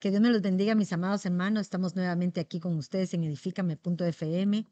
Que Dios me los bendiga, mis amados hermanos. Estamos nuevamente aquí con ustedes en edifícame.fm,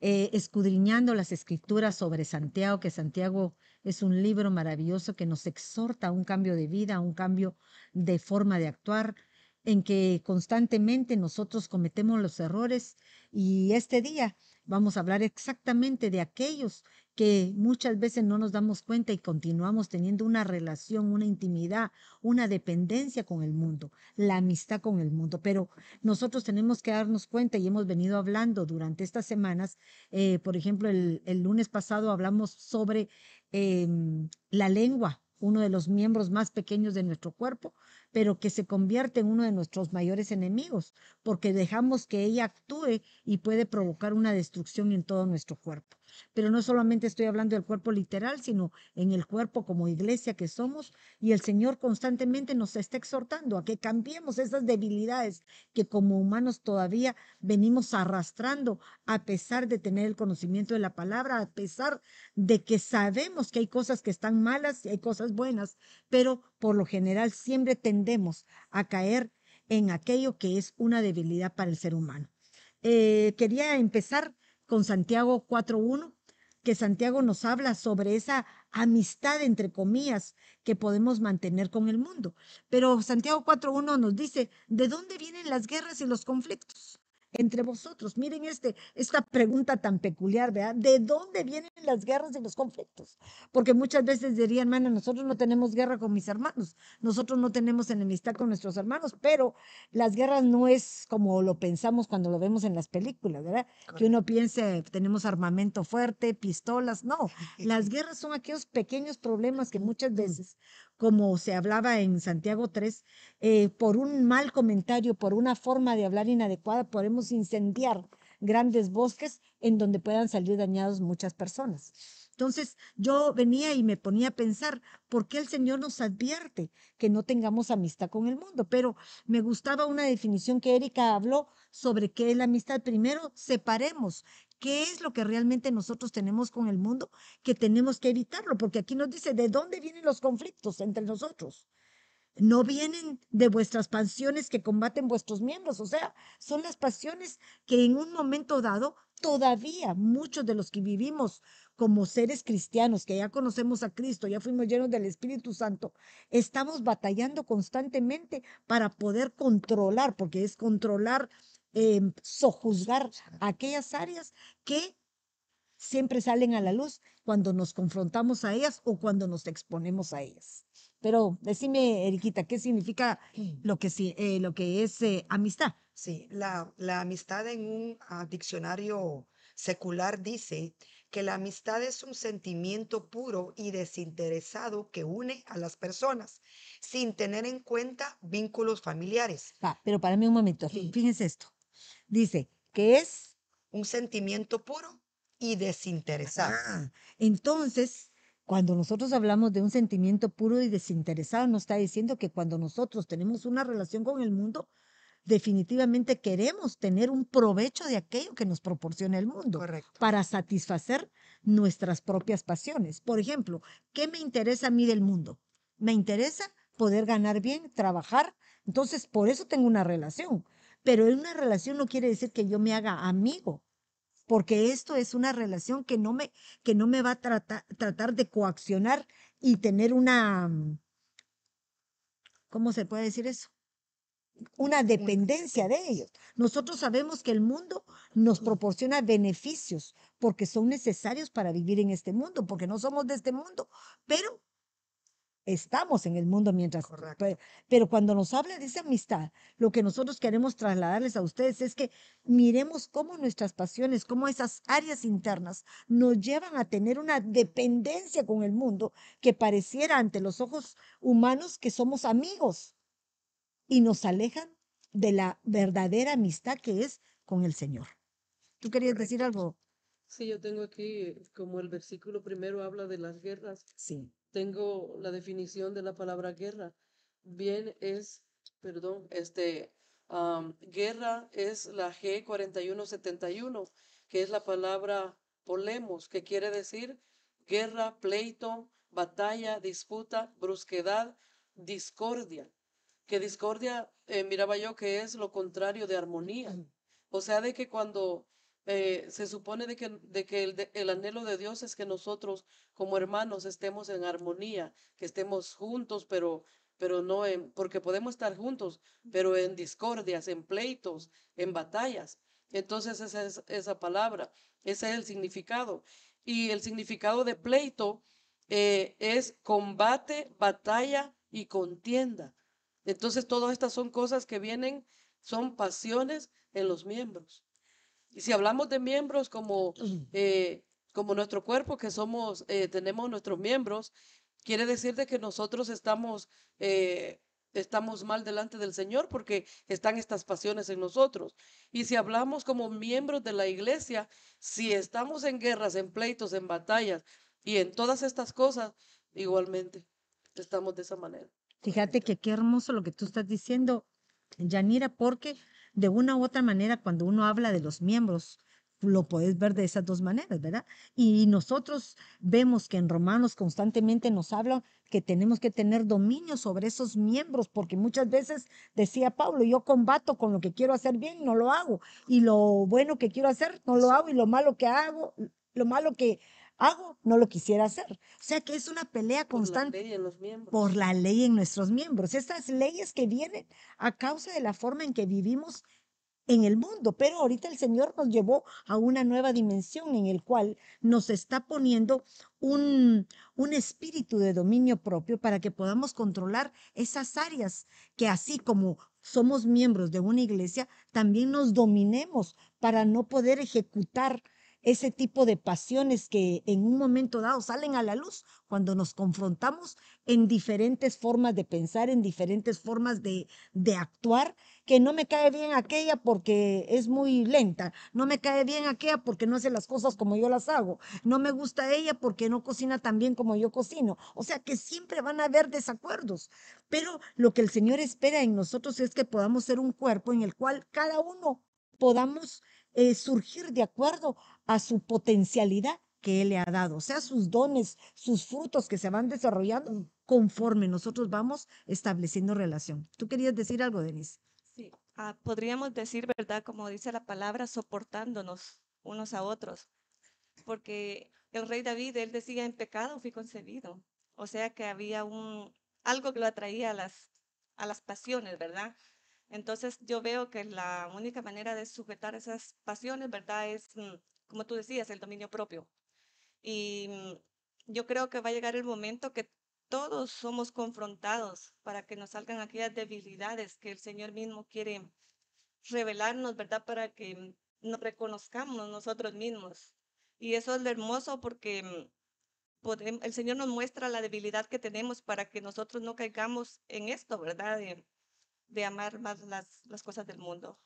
eh, escudriñando las escrituras sobre Santiago, que Santiago es un libro maravilloso que nos exhorta a un cambio de vida, a un cambio de forma de actuar, en que constantemente nosotros cometemos los errores y este día vamos a hablar exactamente de aquellos que muchas veces no nos damos cuenta y continuamos teniendo una relación, una intimidad, una dependencia con el mundo, la amistad con el mundo. Pero nosotros tenemos que darnos cuenta y hemos venido hablando durante estas semanas, eh, por ejemplo, el, lunes pasado hablamos sobre em, la lengua, uno de los miembros más pequeños de nuestro cuerpo, pero que se convierte en uno de nuestros mayores enemigos, porque dejamos que ella actúe y puede provocar una destrucción en todo nuestro cuerpo. Pero no solamente estoy hablando del cuerpo literal, sino en el cuerpo como iglesia que somos, y el Señor constantemente nos está exhortando a que cambiemos esas debilidades que como humanos todavía venimos arrastrando a pesar de tener el conocimiento de la palabra, a pesar de que sabemos que hay cosas que están malas y hay cosas buenas, pero por lo general siempre tendemos a caer en aquello que es una debilidad para el ser humano. Eh, quería empezar con Santiago 4.1, que Santiago nos habla sobre esa amistad, entre comillas, que podemos mantener con el mundo. Pero Santiago 4.1 nos dice, ¿de dónde vienen las guerras y los conflictos? Entre vosotros. Miren este, esta pregunta tan peculiar, ¿verdad? ¿De dónde vienen las guerras y los conflictos? Porque muchas veces dirían, hermano, nosotros no tenemos guerra con mis hermanos, nosotros no tenemos enemistad con nuestros hermanos, pero las guerras no es como lo pensamos cuando lo vemos en las películas, ¿verdad? Que uno piense, tenemos armamento fuerte, pistolas, no. Las guerras son aquellos pequeños problemas que muchas veces como se hablaba en Santiago 3, eh, por un mal comentario, por una forma de hablar inadecuada, podemos incendiar grandes bosques en donde puedan salir dañados muchas personas. Entonces yo venía y me ponía a pensar, ¿por qué el Señor nos advierte que no tengamos amistad con el mundo? Pero me gustaba una definición que Erika habló sobre qué es la amistad. Primero, separemos qué es lo que realmente nosotros tenemos con el mundo, que tenemos que evitarlo, porque aquí nos dice, ¿de dónde vienen los conflictos entre nosotros? no vienen de vuestras pasiones que combaten vuestros miembros, o sea, son las pasiones que en un momento dado todavía muchos de los que vivimos como seres cristianos, que ya conocemos a Cristo, ya fuimos llenos del Espíritu Santo, estamos batallando constantemente para poder controlar, porque es controlar, eh, sojuzgar aquellas áreas que siempre salen a la luz cuando nos confrontamos a ellas o cuando nos exponemos a ellas. Pero decime, Eriquita, ¿qué significa lo que, eh, lo que es eh, amistad? Sí, la, la amistad en un ah, diccionario secular dice que la amistad es un sentimiento puro y desinteresado que une a las personas sin tener en cuenta vínculos familiares. pero para mí un momento, fíjense esto. Dice que es un sentimiento puro y desinteresado. Ah, entonces, cuando nosotros hablamos de un sentimiento puro y desinteresado, nos está diciendo que cuando nosotros tenemos una relación con el mundo, definitivamente queremos tener un provecho de aquello que nos proporciona el mundo para satisfacer nuestras propias pasiones. Por ejemplo, ¿qué me interesa a mí del mundo? Me interesa poder ganar bien, trabajar. Entonces, por eso tengo una relación. Pero una relación no quiere decir que yo me haga amigo, porque esto es una relación que no me, que no me va a tratar, tratar de coaccionar y tener una, ¿cómo se puede decir eso? una dependencia de ellos. Nosotros sabemos que el mundo nos proporciona beneficios porque son necesarios para vivir en este mundo, porque no somos de este mundo, pero estamos en el mundo mientras. Pero cuando nos habla de esa amistad, lo que nosotros queremos trasladarles a ustedes es que miremos cómo nuestras pasiones, cómo esas áreas internas nos llevan a tener una dependencia con el mundo que pareciera ante los ojos humanos que somos amigos y nos alejan de la verdadera amistad que es con el Señor. ¿Tú querías decir algo? Sí, yo tengo aquí, como el versículo primero habla de las guerras. Sí. Tengo la definición de la palabra guerra. Bien es, perdón, este, guerra es la G4171, que es la palabra polemos, que quiere decir guerra, pleito, batalla, disputa, brusquedad, discordia que discordia eh, miraba yo que es lo contrario de armonía. O sea, de que cuando eh, se supone de que, de que el, el, anhelo de Dios es que nosotros como hermanos estemos en armonía, que estemos juntos, pero, pero no en, porque podemos estar juntos, pero en discordias, en pleitos, en batallas. Entonces esa es esa palabra, ese es el significado. Y el significado de pleito eh, es combate, batalla y contienda. Entonces todas estas son cosas que vienen, son pasiones en los miembros. Y si hablamos de miembros como, eh, como nuestro cuerpo, que somos, eh, tenemos nuestros miembros, quiere decir de que nosotros estamos, eh, estamos mal delante del Señor porque están estas pasiones en nosotros. Y si hablamos como miembros de la iglesia, si estamos en guerras, en pleitos, en batallas y en todas estas cosas, igualmente estamos de esa manera. Fíjate que qué hermoso lo que tú estás diciendo, Yanira, porque de una u otra manera, cuando uno habla de los miembros, lo puedes ver de esas dos maneras, ¿verdad? Y nosotros vemos que en Romanos constantemente nos habla que tenemos que tener dominio sobre esos miembros, porque muchas veces decía Pablo, yo combato con lo que quiero hacer bien, no lo hago, y lo bueno que quiero hacer, no lo hago, y lo malo que hago, lo malo que hago, no lo quisiera hacer. O sea que es una pelea constante por la ley en, los miembros. por la ley en nuestros miembros. Estas leyes que vienen a causa de la forma en que vivimos en el mundo, pero ahorita el Señor nos llevó a una nueva dimensión en el cual nos está poniendo un, un espíritu de dominio propio para que podamos controlar esas áreas que así como somos miembros de una iglesia, también nos dominemos para no poder ejecutar ese tipo de pasiones que en un momento dado salen a la luz cuando nos confrontamos en diferentes formas de pensar, en diferentes formas de, de actuar, que no me cae bien aquella porque es muy lenta, no me cae bien aquella porque no hace las cosas como yo las hago, no me gusta ella porque no cocina tan bien como yo cocino. O sea que siempre van a haber desacuerdos, pero lo que el Señor espera en nosotros es que podamos ser un cuerpo en el cual cada uno podamos eh, surgir de acuerdo a su potencialidad que Él le ha dado, o sea, sus dones, sus frutos que se van desarrollando conforme nosotros vamos estableciendo relación. ¿Tú querías decir algo, Denise? Sí, ah, podríamos decir, ¿verdad? Como dice la palabra, soportándonos unos a otros, porque el rey David, él decía, en pecado fui concebido, o sea que había un, algo que lo atraía a las, a las pasiones, ¿verdad? Entonces yo veo que la única manera de sujetar esas pasiones, ¿verdad? Es, mm, como tú decías, el dominio propio. Y mm, yo creo que va a llegar el momento que todos somos confrontados para que nos salgan aquellas debilidades que el Señor mismo quiere revelarnos, ¿verdad? Para que nos reconozcamos nosotros mismos. Y eso es lo hermoso porque mm, el Señor nos muestra la debilidad que tenemos para que nosotros no caigamos en esto, ¿verdad? de amar más las, las cosas del mundo.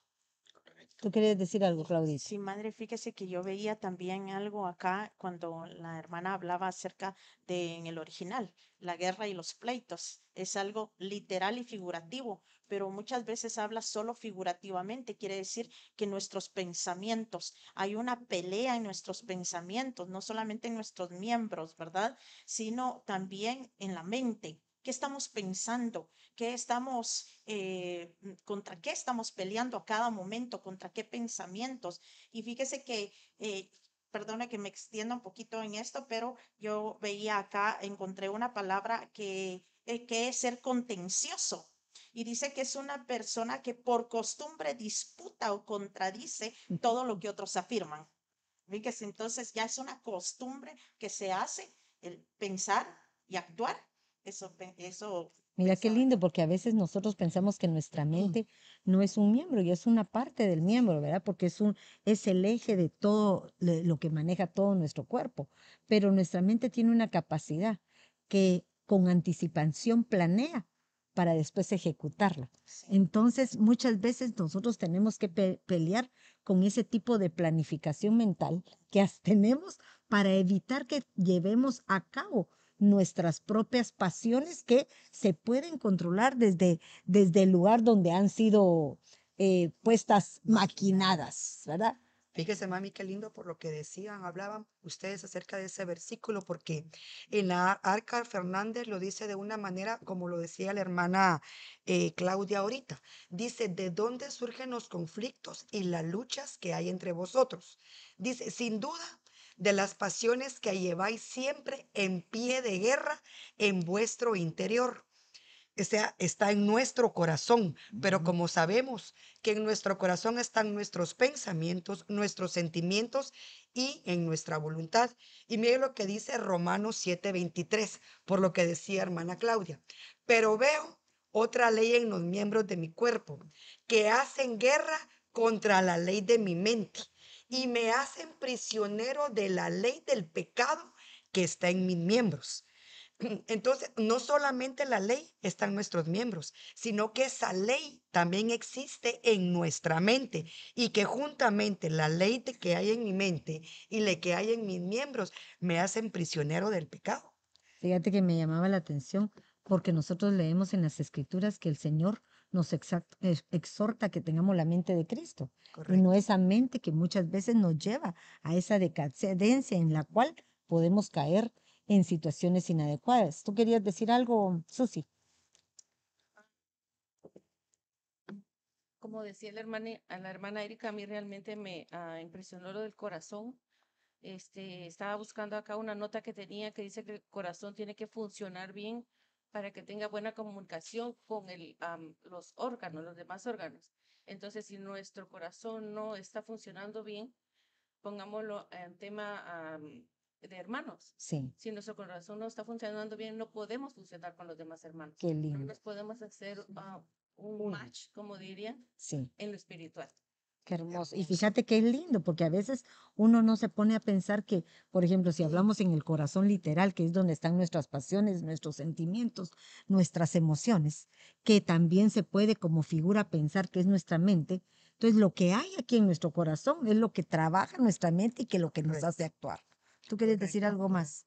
¿Tú querías decir algo, Claudia? Sí, madre, fíjese que yo veía también algo acá cuando la hermana hablaba acerca de en el original, la guerra y los pleitos. Es algo literal y figurativo, pero muchas veces habla solo figurativamente. Quiere decir que nuestros pensamientos, hay una pelea en nuestros pensamientos, no solamente en nuestros miembros, ¿verdad? Sino también en la mente. ¿Qué estamos pensando? ¿Qué estamos, eh, contra qué estamos peleando a cada momento? ¿Contra qué pensamientos? Y fíjese que, eh, perdona que me extienda un poquito en esto, pero yo veía acá, encontré una palabra que, eh, que es ser contencioso. Y dice que es una persona que por costumbre disputa o contradice todo lo que otros afirman. Fíjese, entonces ya es una costumbre que se hace el pensar y actuar eso, eso. Mira qué lindo, porque a veces nosotros pensamos que nuestra mente no es un miembro y es una parte del miembro, ¿verdad? Porque es, un, es el eje de todo lo que maneja todo nuestro cuerpo. Pero nuestra mente tiene una capacidad que con anticipación planea para después ejecutarla. Entonces, muchas veces nosotros tenemos que pelear con ese tipo de planificación mental que tenemos para evitar que llevemos a cabo nuestras propias pasiones que se pueden controlar desde, desde el lugar donde han sido eh, puestas maquinadas, ¿verdad? Fíjese, mami, qué lindo por lo que decían, hablaban ustedes acerca de ese versículo, porque en la Arca Fernández lo dice de una manera, como lo decía la hermana eh, Claudia ahorita. Dice, ¿de dónde surgen los conflictos y las luchas que hay entre vosotros? Dice, sin duda, de las pasiones que lleváis siempre en pie de guerra en vuestro interior o sea, está en nuestro corazón, pero como sabemos que en nuestro corazón están nuestros pensamientos, nuestros sentimientos y en nuestra voluntad. Y mire lo que dice Romanos 7:23, por lo que decía hermana Claudia. Pero veo otra ley en los miembros de mi cuerpo, que hacen guerra contra la ley de mi mente y me hacen prisionero de la ley del pecado que está en mis miembros. Entonces, no solamente la ley está en nuestros miembros, sino que esa ley también existe en nuestra mente y que juntamente la ley que hay en mi mente y la que hay en mis miembros me hacen prisionero del pecado. Fíjate que me llamaba la atención porque nosotros leemos en las escrituras que el Señor nos exhorta que tengamos la mente de Cristo. Y no esa mente que muchas veces nos lleva a esa decadencia en la cual podemos caer en situaciones inadecuadas. ¿Tú querías decir algo, Susi? Como decía la hermana, a la hermana Erika, a mí realmente me ah, impresionó lo del corazón. Este, estaba buscando acá una nota que tenía que dice que el corazón tiene que funcionar bien para que tenga buena comunicación con el, los órganos, los demás órganos. Entonces, si nuestro corazón no está funcionando bien, pongámoslo en tema de hermanos. Sí. Si nuestro corazón no está funcionando bien, no podemos funcionar con los demás hermanos. Qué lindo. No nos podemos hacer ah, un match, como dirían, sí. en lo espiritual. Qué hermoso. Y fíjate que es lindo, porque a veces uno no se pone a pensar que, por ejemplo, si hablamos en el corazón literal, que es donde están nuestras pasiones, nuestros sentimientos, nuestras emociones, que también se puede como figura pensar que es nuestra mente. Entonces, lo que hay aquí en nuestro corazón es lo que trabaja nuestra mente y que lo que nos hace actuar. ¿Tú quieres decir algo más?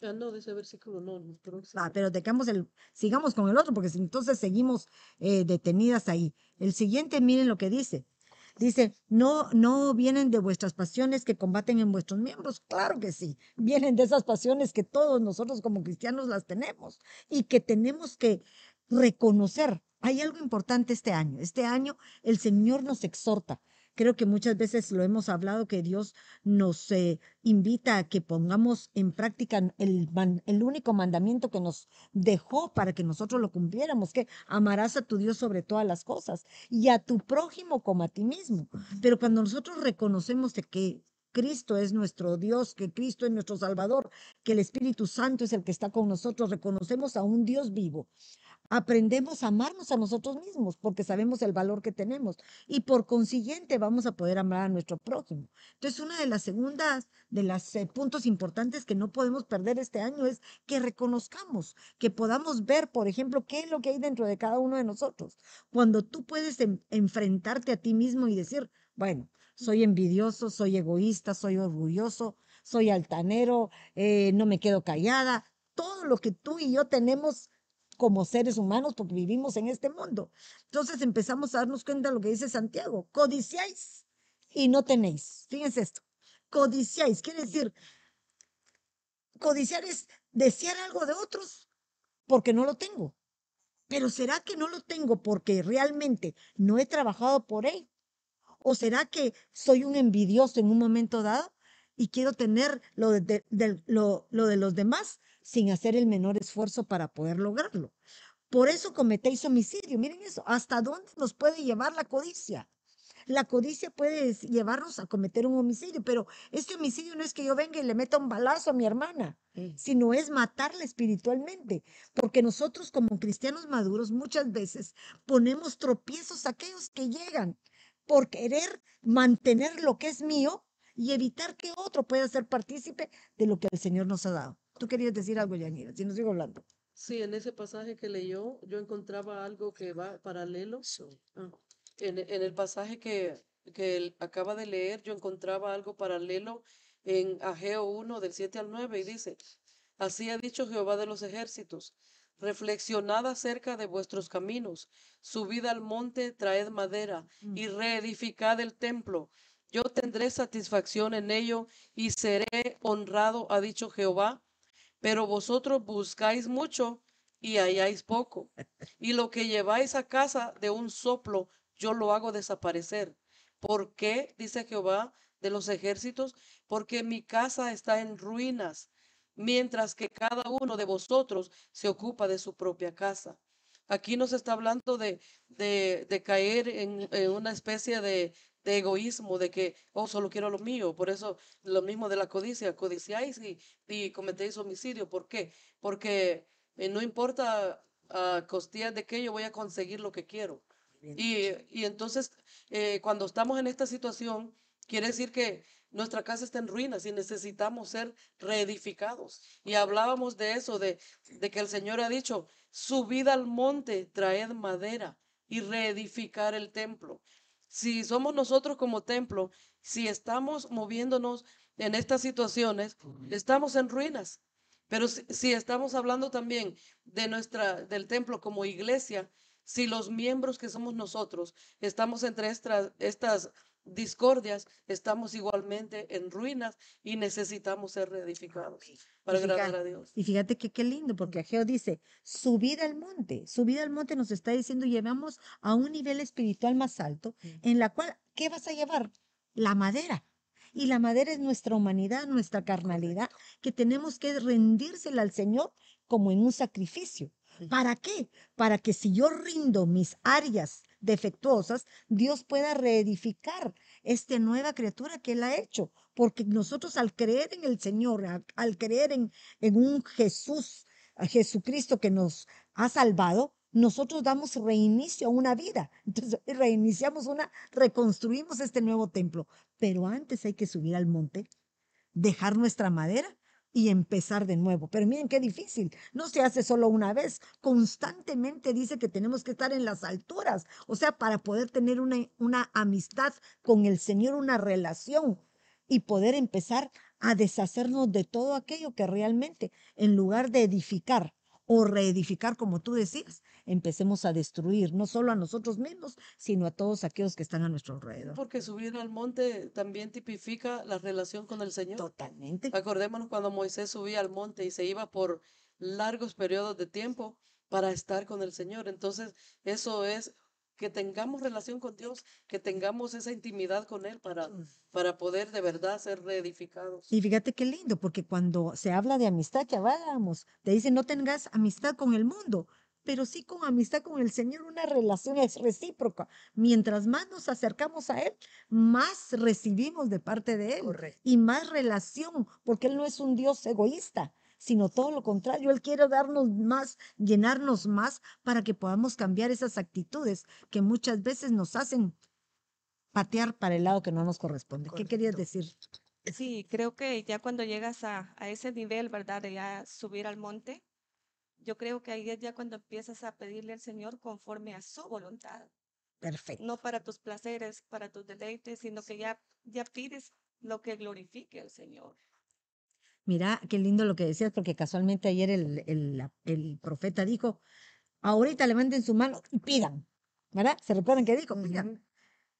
Ah, no, de ese versículo no. Pero, ah, pero dejamos el, sigamos con el otro, porque entonces seguimos eh, detenidas ahí. El siguiente, miren lo que dice. Dice, no, no vienen de vuestras pasiones que combaten en vuestros miembros. Claro que sí, vienen de esas pasiones que todos nosotros como cristianos las tenemos y que tenemos que reconocer. Hay algo importante este año. Este año el Señor nos exhorta Creo que muchas veces lo hemos hablado, que Dios nos eh, invita a que pongamos en práctica el, único mandamiento que nos dejó para que nosotros lo cumpliéramos, que amarás a tu Dios sobre todas las cosas y a tu prójimo como a ti mismo. Pero cuando nosotros reconocemos que Cristo es nuestro Dios, que Cristo es nuestro Salvador, que el Espíritu Santo es el que está con nosotros, reconocemos a un Dios vivo, aprendemos a amarnos a nosotros mismos porque sabemos el valor que tenemos y por consiguiente vamos a poder amar a nuestro prójimo. Entonces, una de las segundas, de los eh, puntos importantes que no podemos perder este año es que reconozcamos, que podamos ver, por ejemplo, qué es lo que hay dentro de cada uno de nosotros. Cuando tú puedes enfrentarte a ti mismo y decir, bueno, soy envidioso, soy egoísta, soy orgulloso, soy altanero, eh, no me quedo callada, todo lo que tú y yo tenemos como seres humanos porque vivimos en este mundo. Entonces empezamos a darnos cuenta de lo que dice Santiago, codiciáis y no tenéis. Fíjense esto, codiciáis, quiere decir, codiciar es desear algo de otros porque no lo tengo. Pero ¿será que no lo tengo porque realmente no he trabajado por él? ¿O será que soy un envidioso en un momento dado y quiero tener lo de, lo, lo de los demás sin hacer el menor esfuerzo para poder lograrlo. Por eso cometéis homicidio. Miren eso, ¿hasta dónde nos puede llevar la codicia? La codicia puede llevarnos a cometer un homicidio, pero este homicidio no es que yo venga y le meta un balazo a mi hermana, sino es matarla espiritualmente, porque nosotros como cristianos maduros muchas veces ponemos tropiezos a aquellos que llegan por querer mantener lo que es mío y evitar que otro pueda ser partícipe de lo que el Señor nos ha dado. Tú querías decir algo, Yanira, si no sigo hablando. Sí, en ese pasaje que leyó, yo encontraba algo que va paralelo. Ah, en, en, el pasaje que, que él acaba de leer, yo encontraba algo paralelo en Ageo 1, del 7 al 9, y dice, así ha dicho Jehová de los ejércitos, reflexionad acerca de vuestros caminos, subid al monte, traed madera, y mm. reedificad el templo, yo tendré satisfacción en ello y seré honrado, ha dicho Jehová. Pero vosotros buscáis mucho y halláis poco. Y lo que lleváis a casa de un soplo, yo lo hago desaparecer. ¿Por qué? Dice Jehová de los ejércitos, porque mi casa está en ruinas, mientras que cada uno de vosotros se ocupa de su propia casa. Aquí nos está hablando de, de, caer en una especie de, de egoísmo, de que, oh, solo quiero lo mío. Por eso lo mismo de la codicia, codiciáis y, y cometéis homicidio. ¿Por qué? Porque eh, no importa a costillas de que yo voy a conseguir lo que quiero. Y, y entonces, eh, cuando estamos en esta situación, quiere decir que nuestra casa está en ruinas y necesitamos ser reedificados. Y hablábamos de eso, de, de que el Señor ha dicho, subid al monte, traed madera y reedificar el templo. Si somos nosotros como templo, si estamos moviéndonos en estas situaciones, estamos en ruinas. Pero si, si estamos hablando también de nuestra, del templo como iglesia, si los miembros que somos nosotros estamos entre estas, estas discordias, estamos igualmente en ruinas y necesitamos ser reedificados para Y fíjate- agradar a Dios. Y fíjate que qué lindo, porque Ageo dice, subir al monte. Subir al monte nos está diciendo, llevamos a un nivel espiritual más alto, en la cual, ¿qué vas a llevar? La madera. Y la madera es nuestra humanidad, nuestra carnalidad, que tenemos que rendírsela al Señor como en un sacrificio. ¿Para qué? Para que si yo rindo mis áreas defectuosas, Dios pueda reedificar esta nueva criatura que Él ha hecho. Porque nosotros al creer en el Señor, al creer en, en un Jesús, Jesucristo que nos ha salvado, nosotros damos reinicio a una vida. Entonces, reiniciamos una, reconstruimos este nuevo templo. Pero antes hay que subir al monte, dejar nuestra madera y empezar de nuevo. Pero miren qué difícil. No se hace solo una vez. Constantemente dice que tenemos que estar en las alturas. O sea, para poder tener una, una amistad con el Señor, una relación y poder empezar a deshacernos de todo aquello que realmente, en lugar de edificar o reedificar, como tú decías, empecemos a destruir, no solo a nosotros mismos, sino a todos aquellos que están a nuestro alrededor. Porque subir al monte también tipifica la relación con el Señor. Totalmente. Acordémonos cuando Moisés subía al monte y se iba por largos periodos de tiempo para estar con el Señor. Entonces, eso es que tengamos relación con Dios, que tengamos esa intimidad con Él para, para poder de verdad ser reedificados. Y fíjate qué lindo, porque cuando se habla de amistad, hablábamos, te dice no tengas amistad con el mundo, pero sí con amistad con el Señor, una relación es recíproca. Mientras más nos acercamos a Él, más recibimos de parte de Él Correcto. y más relación, porque Él no es un Dios egoísta, sino todo lo contrario, Él quiere darnos más, llenarnos más para que podamos cambiar esas actitudes que muchas veces nos hacen patear para el lado que no nos corresponde. ¿Qué querías decir? Sí, creo que ya cuando llegas a, a ese nivel, ¿verdad? De ya subir al monte, yo creo que ahí es ya cuando empiezas a pedirle al Señor conforme a su voluntad, Perfecto. no para tus placeres, para tus deleites, sino que ya, ya pides lo que glorifique al Señor. Mira, qué lindo lo que decías, porque casualmente ayer el, el, el profeta dijo, ahorita levanten su mano y pidan, ¿verdad? ¿Se recuerdan que dijo? Pidan. Ujú.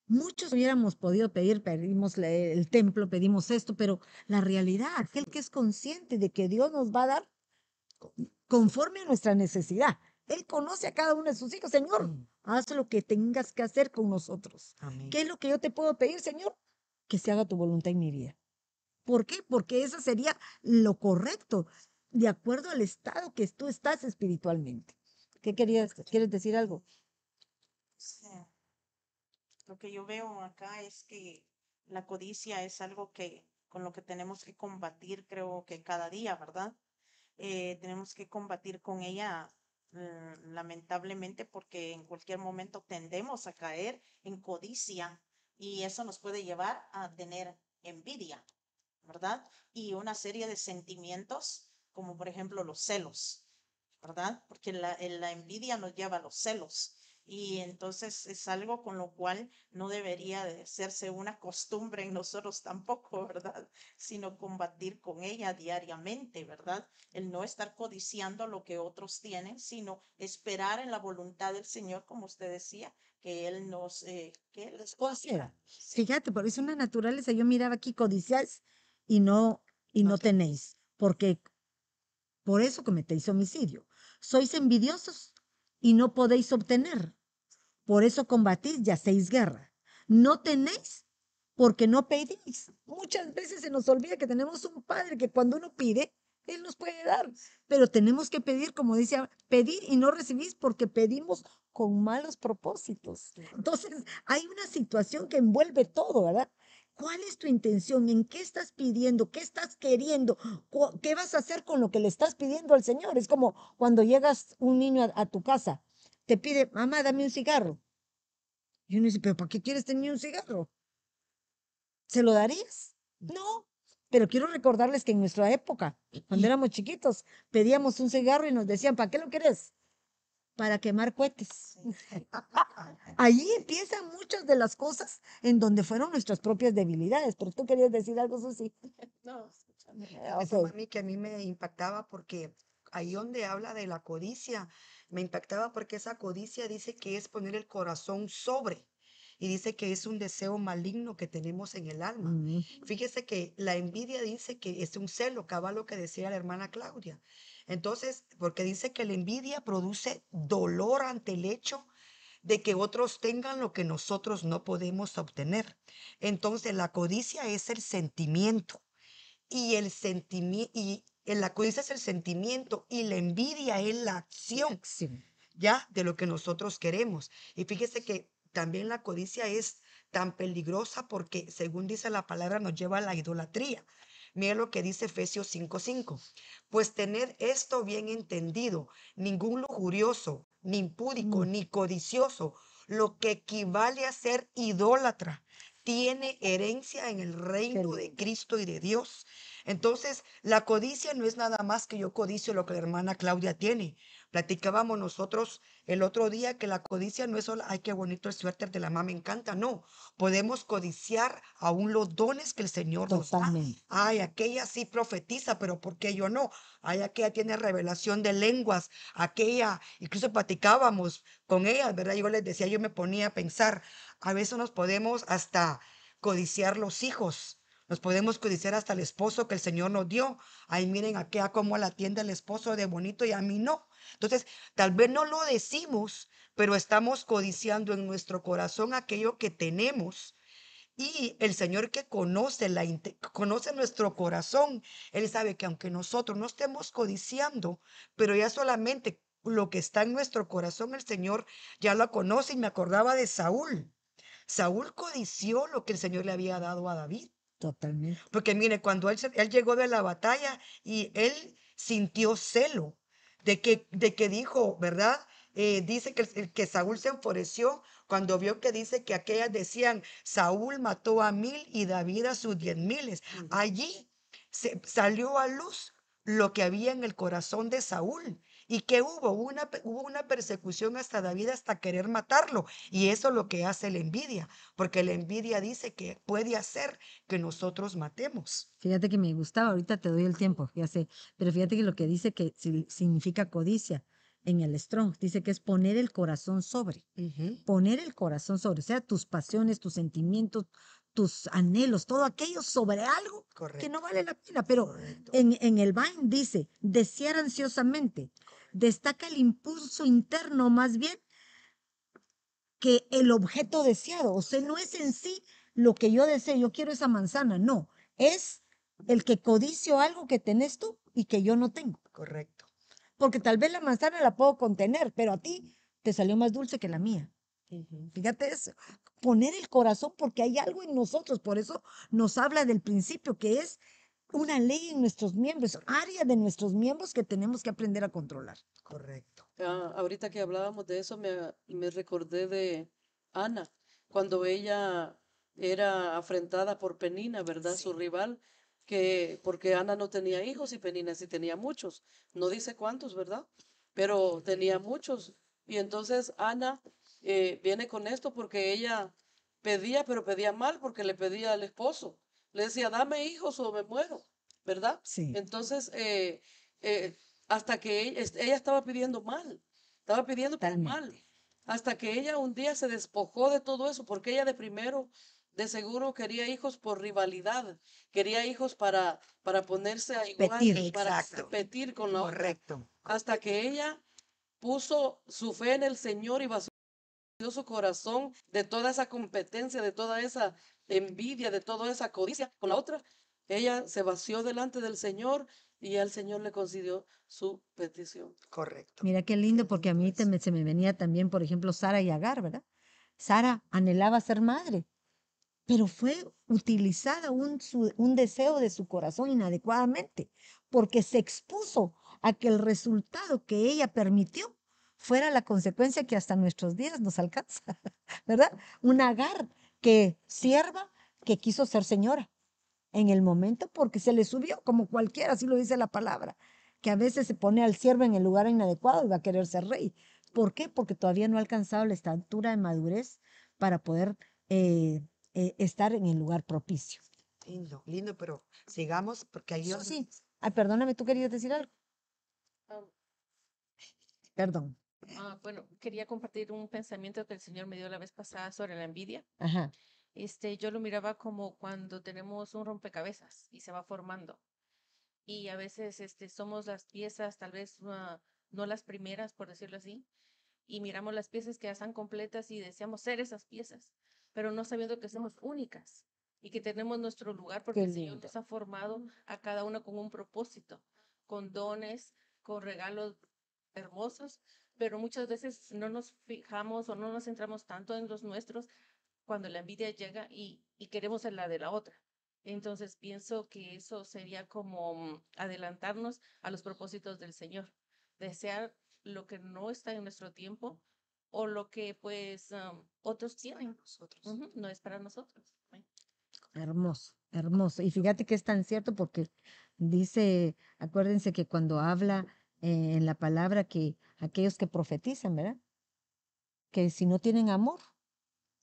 Muchos hubiéramos podido pedir, pedimos el templo, pedimos esto, pero la realidad, aquel que es consciente de que Dios nos va a dar conforme a nuestra necesidad. Él conoce a cada uno de sus hijos, Señor, haz lo que tengas que hacer con nosotros. Amén. ¿Qué es lo que yo te puedo pedir, Señor? Que se haga tu voluntad en mi vida. ¿Por qué? Porque eso sería lo correcto, de acuerdo al estado que tú estás espiritualmente. ¿Qué querías? ¿Quieres decir algo? Sí. Lo que yo veo acá es que la codicia es algo que con lo que tenemos que combatir, creo que cada día, ¿verdad? Eh, tenemos que combatir con ella, mm, lamentablemente, porque en cualquier momento tendemos a caer en codicia y eso nos puede llevar a tener envidia, ¿verdad? Y una serie de sentimientos, como por ejemplo los celos, ¿verdad? Porque la, la envidia nos lleva a los celos. Y entonces es algo con lo cual no debería de hacerse una costumbre en nosotros tampoco, ¿verdad? Sino combatir con ella diariamente, ¿verdad? El no estar codiciando lo que otros tienen, sino esperar en la voluntad del Señor, como usted decía, que Él nos, eh, que Él les conceda. Fíjate, por eso una naturaleza. Yo miraba aquí codiciáis y no, y no tenéis, porque por eso cometéis homicidio. Sois envidiosos y no podéis obtener. Por eso combatís y hacéis guerra. No tenéis porque no pedís. Muchas veces se nos olvida que tenemos un Padre que cuando uno pide, Él nos puede dar. Pero tenemos que pedir, como dice, pedir y no recibís porque pedimos con malos propósitos. Entonces, hay una situación que envuelve todo, ¿verdad? ¿Cuál es tu intención? ¿En qué estás pidiendo? ¿Qué estás queriendo? ¿Qué vas a hacer con lo que le estás pidiendo al Señor? Es como cuando llegas un niño a, tu casa, te pide, mamá, dame un cigarro. Y uno dice, pero ¿para qué quieres tener un cigarro? ¿Se lo darías? No. Pero quiero recordarles que en nuestra época, cuando éramos chiquitos, pedíamos un cigarro y nos decían, ¿para qué lo quieres? para quemar cohetes. Ahí empiezan muchas de las cosas en donde fueron nuestras propias debilidades. Pero tú querías decir algo, Susi. No, Eso a mí que a mí me impactaba porque ahí donde habla de la codicia, me impactaba porque esa codicia dice que es poner el corazón sobre y dice que es un deseo maligno que tenemos en el alma. Fíjese que la envidia dice que es un celo, cabal lo que decía la hermana Claudia. Entonces, porque dice que la envidia produce dolor ante el hecho de que otros tengan lo que nosotros no podemos obtener. Entonces, la codicia es el sentimiento y el sentimiento y la codicia es el sentimiento y la envidia es la acción, ya de lo que nosotros queremos. Y fíjese que también la codicia es tan peligrosa porque, según dice la palabra, nos lleva a la idolatría. Mira lo que dice Efesios 5:5. Pues tened esto bien entendido, ningún lujurioso, ni impúdico, mm. ni codicioso, lo que equivale a ser idólatra, tiene herencia en el reino de Cristo y de Dios. Entonces, la codicia no es nada más que yo codicio lo que la hermana Claudia tiene. Platicábamos nosotros el otro día que la codicia no es solo, ay, qué bonito el suéter de la mamá, me encanta. No, podemos codiciar aún los dones que el Señor nos da. Ay, aquella sí profetiza, pero ¿por qué yo no? Ay, aquella tiene revelación de lenguas. Aquella, incluso platicábamos con ella, ¿verdad? Yo les decía, yo me ponía a pensar, a veces nos podemos hasta codiciar los hijos. Nos podemos codiciar hasta el esposo que el Señor nos dio. Ay, miren aquella cómo la atiende el esposo de bonito y a mí no. Entonces, tal vez no lo decimos, pero estamos codiciando en nuestro corazón aquello que tenemos. Y el Señor que conoce, la, conoce nuestro corazón, Él sabe que aunque nosotros no estemos codiciando, pero ya solamente lo que está en nuestro corazón, el Señor ya lo conoce. Y me acordaba de Saúl. Saúl codició lo que el Señor le había dado a David. Totalmente. Porque mire, cuando él, él llegó de la batalla y él sintió celo, de que, de que dijo, ¿verdad? Eh, dice que, que Saúl se enfureció cuando vio que dice que aquellas decían, Saúl mató a mil y David a sus diez miles. Allí se, salió a luz lo que había en el corazón de Saúl. ¿Y que hubo? Una, hubo una persecución hasta David hasta querer matarlo. Y eso es lo que hace la envidia, porque la envidia dice que puede hacer que nosotros matemos. Fíjate que me gustaba, ahorita te doy el tiempo, ya sé, pero fíjate que lo que dice que significa codicia en el Strong, dice que es poner el corazón sobre, poner el corazón sobre, o sea, tus pasiones, tus sentimientos, tus anhelos, todo aquello sobre algo que no vale la pena. Pero en, en, el Vine dice, desear ansiosamente, destaca el impulso interno más bien que el objeto deseado. O sea, no es en sí lo que yo deseo, yo quiero esa manzana, no, es el que codicio algo que tenés tú y que yo no tengo. Correcto. Porque tal vez la manzana la puedo contener, pero a ti te salió más dulce que la mía. Fíjate eso, poner el corazón porque hay algo en nosotros, por eso nos habla del principio que es una ley en nuestros miembros, área de nuestros miembros que tenemos que aprender a controlar. Correcto. Ah, ahorita que hablábamos de eso, me, me recordé de Ana, cuando ella era afrentada por Penina, ¿verdad? Su rival, que porque Ana no tenía hijos y Penina sí tenía muchos. No dice cuántos, ¿verdad? Pero tenía muchos. Y entonces Ana eh, viene con esto porque ella pedía, pero pedía mal porque le pedía al esposo le decía, dame hijos o me muero, ¿verdad? Sí. Entonces, eh, eh, hasta que ella, estaba pidiendo mal, estaba pidiendo mal. hasta que ella un día se despojó de todo eso, porque ella de primero de seguro quería hijos por rivalidad, quería hijos para, para ponerse a igual, para competir con la otra. Correcto. Hasta que ella puso su fe en el Señor y vació su corazón de toda esa competencia, de toda esa envidia, de toda esa codicia con la otra. Ella se vació delante del Señor y el Señor le concedió su petición. Correcto. Mira qué lindo, porque a mí te me- se me venía también, por ejemplo, Sara y Agar, ¿verdad? Sara anhelaba ser madre, pero fue utilizada un, su- un deseo de su corazón inadecuadamente, porque se expuso a que el resultado que ella permitió fuera la consecuencia que hasta nuestros días nos alcanza, ¿verdad? Una Agar que sierva que quiso ser señora en el momento porque se le subió, como cualquiera, así lo dice la palabra, que a veces se pone al siervo en el lugar inadecuado y va a querer ser rey. ¿Por qué? Porque todavía no ha alcanzado la estatura de madurez para poder eh, eh, estar en el lugar propicio. Lindo, lindo, pero sigamos porque ahí Eso sí. Ay, perdóname, ¿tú querías decir algo? Ah, Perdón. Ah, bueno, quería compartir un pensamiento que el Señor me dio la vez pasada sobre la envidia. Ajá. Este, yo lo miraba como cuando tenemos un rompecabezas y se va formando. Y a veces este, somos las piezas, tal vez ah, no las primeras, por decirlo así, y miramos las piezas que ya están completas y deseamos ser esas piezas, pero no sabiendo que somos únicas y que tenemos nuestro lugar porque el Señor nos ha formado a cada uno con un propósito, con dones, con regalos hermosos, pero muchas veces no nos fijamos o no nos centramos tanto en los nuestros cuando la envidia llega y, y queremos ser la de la otra. Entonces pienso que eso sería como mm, adelantarnos a los propósitos del Señor, desear lo que no está en nuestro tiempo o lo que pues am, otros tienen. Ujú, no es para nosotros. Hermoso, hermoso. Y fíjate que es tan cierto porque dice, acuérdense que cuando habla eh, en la palabra que aquellos que profetizan, ¿verdad? Que si no tienen amor,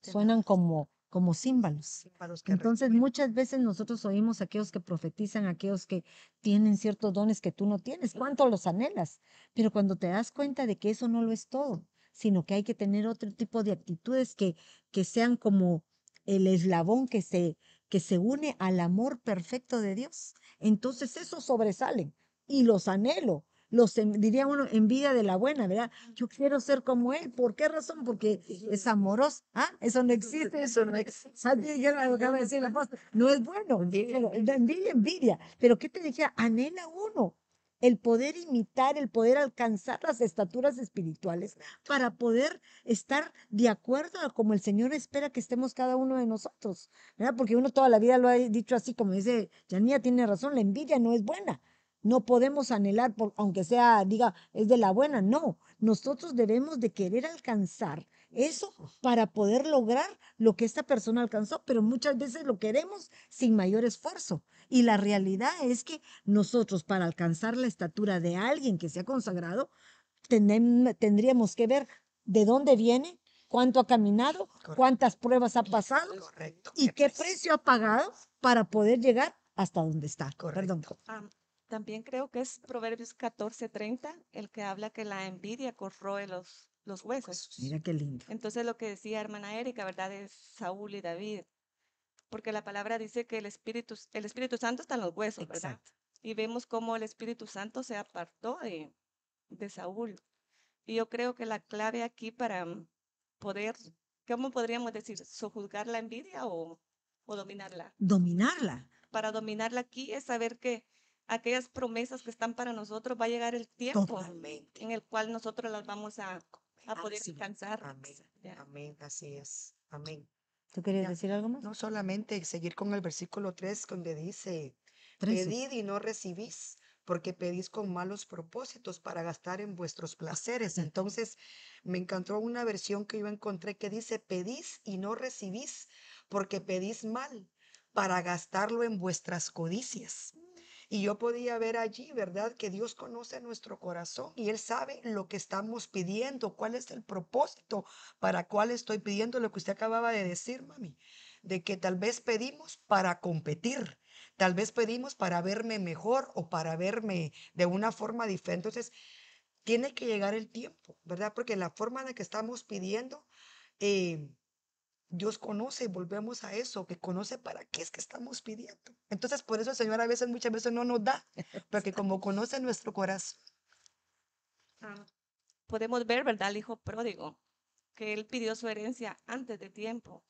suenan como, como címbalos. para los que Entonces, muchas veces nosotros oímos a aquellos que profetizan, aquellos que tienen ciertos dones que tú no tienes. ¿Cuánto los anhelas? Pero cuando te das cuenta de que eso no lo es todo, sino que hay que tener otro tipo de actitudes que, que sean como el eslabón que se, que se une al amor perfecto de Dios. Entonces, esos sobresalen y los anhelo. Los diría uno, envidia de la buena, ¿verdad? Yo quiero ser como él. ¿Por qué razón? Porque es amoroso. ¿Ah? Eso no existe. Eso no existe. ¿Sabes qué lo que acaba de decir el apóstol? No es bueno. La envidia, envidia. Pero ¿qué te decía? Anhela uno el poder imitar, el poder alcanzar las estaturas espirituales para poder estar de acuerdo a como el Señor espera que estemos cada uno de nosotros, ¿verdad? Porque uno toda la vida lo ha dicho así, como dice Yanía, tiene razón, la envidia no es buena. No podemos anhelar, por, aunque sea, diga, es de la buena, no. Nosotros debemos de querer alcanzar eso para poder lograr lo que esta persona alcanzó, pero muchas veces lo queremos sin mayor esfuerzo. Y la realidad es que nosotros para alcanzar la estatura de alguien que se ha consagrado, tendríamos que ver de dónde viene, cuánto ha caminado, cuántas pruebas ha pasado Correcto. y qué precio. precio ha pagado para poder llegar hasta donde está. Perdón. Correcto. También creo que es Proverbios 14:30 el que habla que la envidia corroe los, los huesos. Mira qué lindo. Entonces lo que decía hermana Erika, ¿verdad? Es Saúl y David. Porque la palabra dice que el Espíritu, el Espíritu Santo está en los huesos, ¿verdad? Exacto. Y vemos cómo el Espíritu Santo se apartó de, de Saúl. Y yo creo que la clave aquí para mm, poder, ¿cómo podríamos decir? ¿Sojuzgar la envidia o, o dominarla? Dominarla. Para dominarla aquí es saber que aquellas promesas que están para nosotros va a llegar el tiempo Totalmente. en el cual nosotros las vamos a, a poder Así. alcanzar. Amén. Amén. Así es. Amén. ¿Tú querías Ya. decir algo más? No solamente seguir con el versículo 3 donde dice, pedid y no recibís, porque pedís con malos propósitos para gastar en vuestros placeres. Entonces, me encantó una versión que yo encontré que dice, pedís y no recibís, porque pedís mal para gastarlo en vuestras codicias. Y yo podía ver allí, ¿verdad? Que Dios conoce nuestro corazón y Él sabe lo que estamos pidiendo, cuál es el propósito para cuál estoy pidiendo lo que usted acababa de decir, mami, de que tal vez pedimos para competir, tal vez pedimos para verme mejor o para verme de una forma diferente. Entonces, tiene que llegar el tiempo, ¿verdad? Porque la forma en la que estamos pidiendo, eh, Dios conoce, volvemos a eso, que conoce para qué es que estamos pidiendo. Entonces, por eso el Señor a veces, muchas veces no nos da, porque como conoce nuestro corazón. Ah, podemos ver, ¿verdad? El hijo pródigo, que él pidió su herencia antes de tiempo.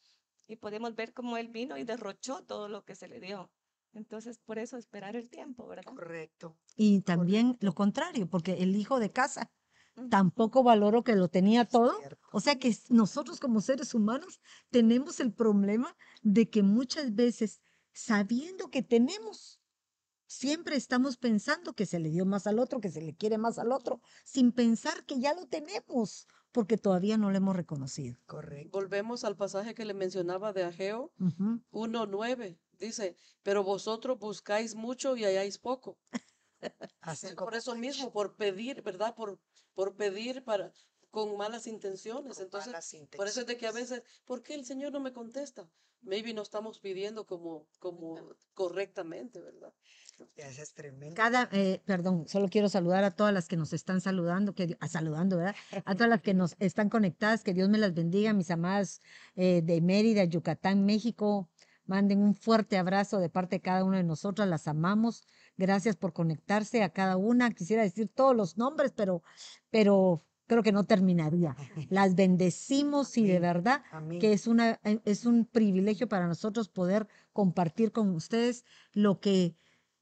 Y podemos ver cómo él vino y derrochó todo lo que se le dio. Entonces, por eso esperar el tiempo, ¿verdad? Correcto. Y también lo contrario, porque el hijo de casa tampoco valoró que lo tenía todo. O sea que nosotros como seres humanos tenemos el problema de que muchas veces, sabiendo que tenemos, siempre estamos pensando que se le dio más al otro, que se le quiere más al otro, sin pensar que ya lo tenemos, porque todavía no lo hemos reconocido. Correcto. Volvemos al pasaje que le mencionaba de Ageo Ujú. 1.9. Dice, pero vosotros buscáis mucho y halláis poco. Así Por eso mismo, por pedir, ¿verdad? Por, por pedir para, con malas intenciones. con Entonces, malas por eso es de que a intenciones. veces, ¿por qué el Señor no me contesta? Maybe no estamos pidiendo como, como correctamente, ¿verdad? Eso es tremendo. Cada, eh, perdón, solo quiero saludar a todas las que nos están saludando, que, di- ah, saludando, ¿verdad? A todas las que nos están conectadas, que Dios me las bendiga, mis amadas eh, de Mérida, Yucatán, México. Manden un fuerte abrazo de parte de cada una de nosotras, las amamos. Gracias por conectarse a cada una. Quisiera decir todos los nombres, pero, pero creo que no terminaría. Las bendecimos y de verdad Amén. que es, una, eh, es un privilegio para nosotros poder compartir con ustedes lo que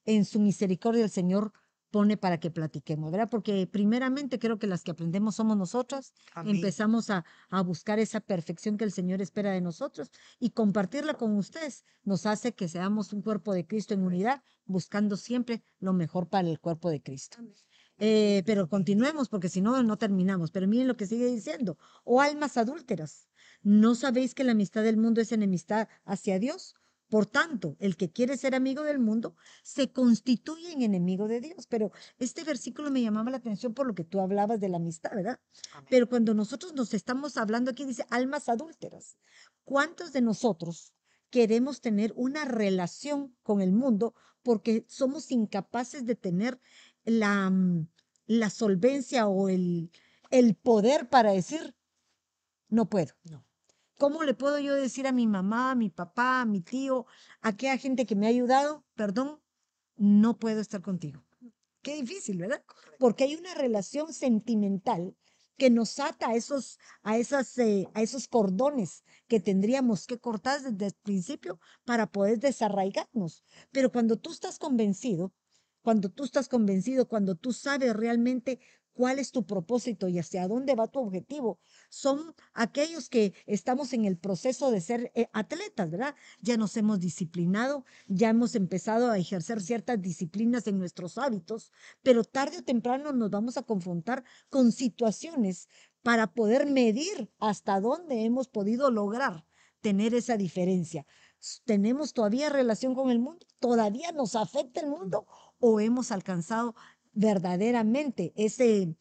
en su misericordia el Señor pone para que platiquemos, ¿verdad? Porque primeramente creo que las que aprendemos somos nosotras, Amén. empezamos a, a buscar esa perfección que el Señor espera de nosotros y compartirla con ustedes nos hace que seamos un cuerpo de Cristo en unidad, buscando siempre lo mejor para el cuerpo de Cristo. Eh, pero continuemos porque si no, no terminamos. Pero miren lo que sigue diciendo. O almas adúlteras, ¿no sabéis que la amistad del mundo es enemistad hacia Dios? Por tanto, el que quiere ser amigo del mundo se constituye en enemigo de Dios. Pero este versículo me llamaba la atención por lo que tú hablabas de la amistad, ¿verdad? Amén. Pero cuando nosotros nos estamos hablando aquí, dice almas adúlteras. ¿Cuántos de nosotros queremos tener una relación con el mundo porque somos incapaces de tener la, mm, la solvencia o el, el poder para decir, no puedo? No. ¿Cómo le puedo yo decir a mi mamá, a mi papá, a mi tío, a aquella gente que me ha ayudado, perdón, no puedo estar contigo? Qué difícil, ¿verdad? Porque hay una relación sentimental que nos ata a esos, a esas, eh, a esos cordones que tendríamos que cortar desde el principio para poder desarraigarnos. Pero cuando tú estás convencido, cuando tú estás convencido, cuando tú sabes realmente cuál es tu propósito y hacia dónde va tu objetivo, son aquellos que estamos en el proceso de ser eh, atletas, ¿verdad? Ya nos hemos disciplinado, ya hemos empezado a ejercer ciertas disciplinas en nuestros hábitos, pero tarde o temprano nos vamos a confrontar con situaciones para poder medir hasta dónde hemos podido lograr tener esa diferencia. ¿Tenemos todavía relación con el mundo? ¿Todavía nos afecta el mundo? ¿O hemos alcanzado verdaderamente ese,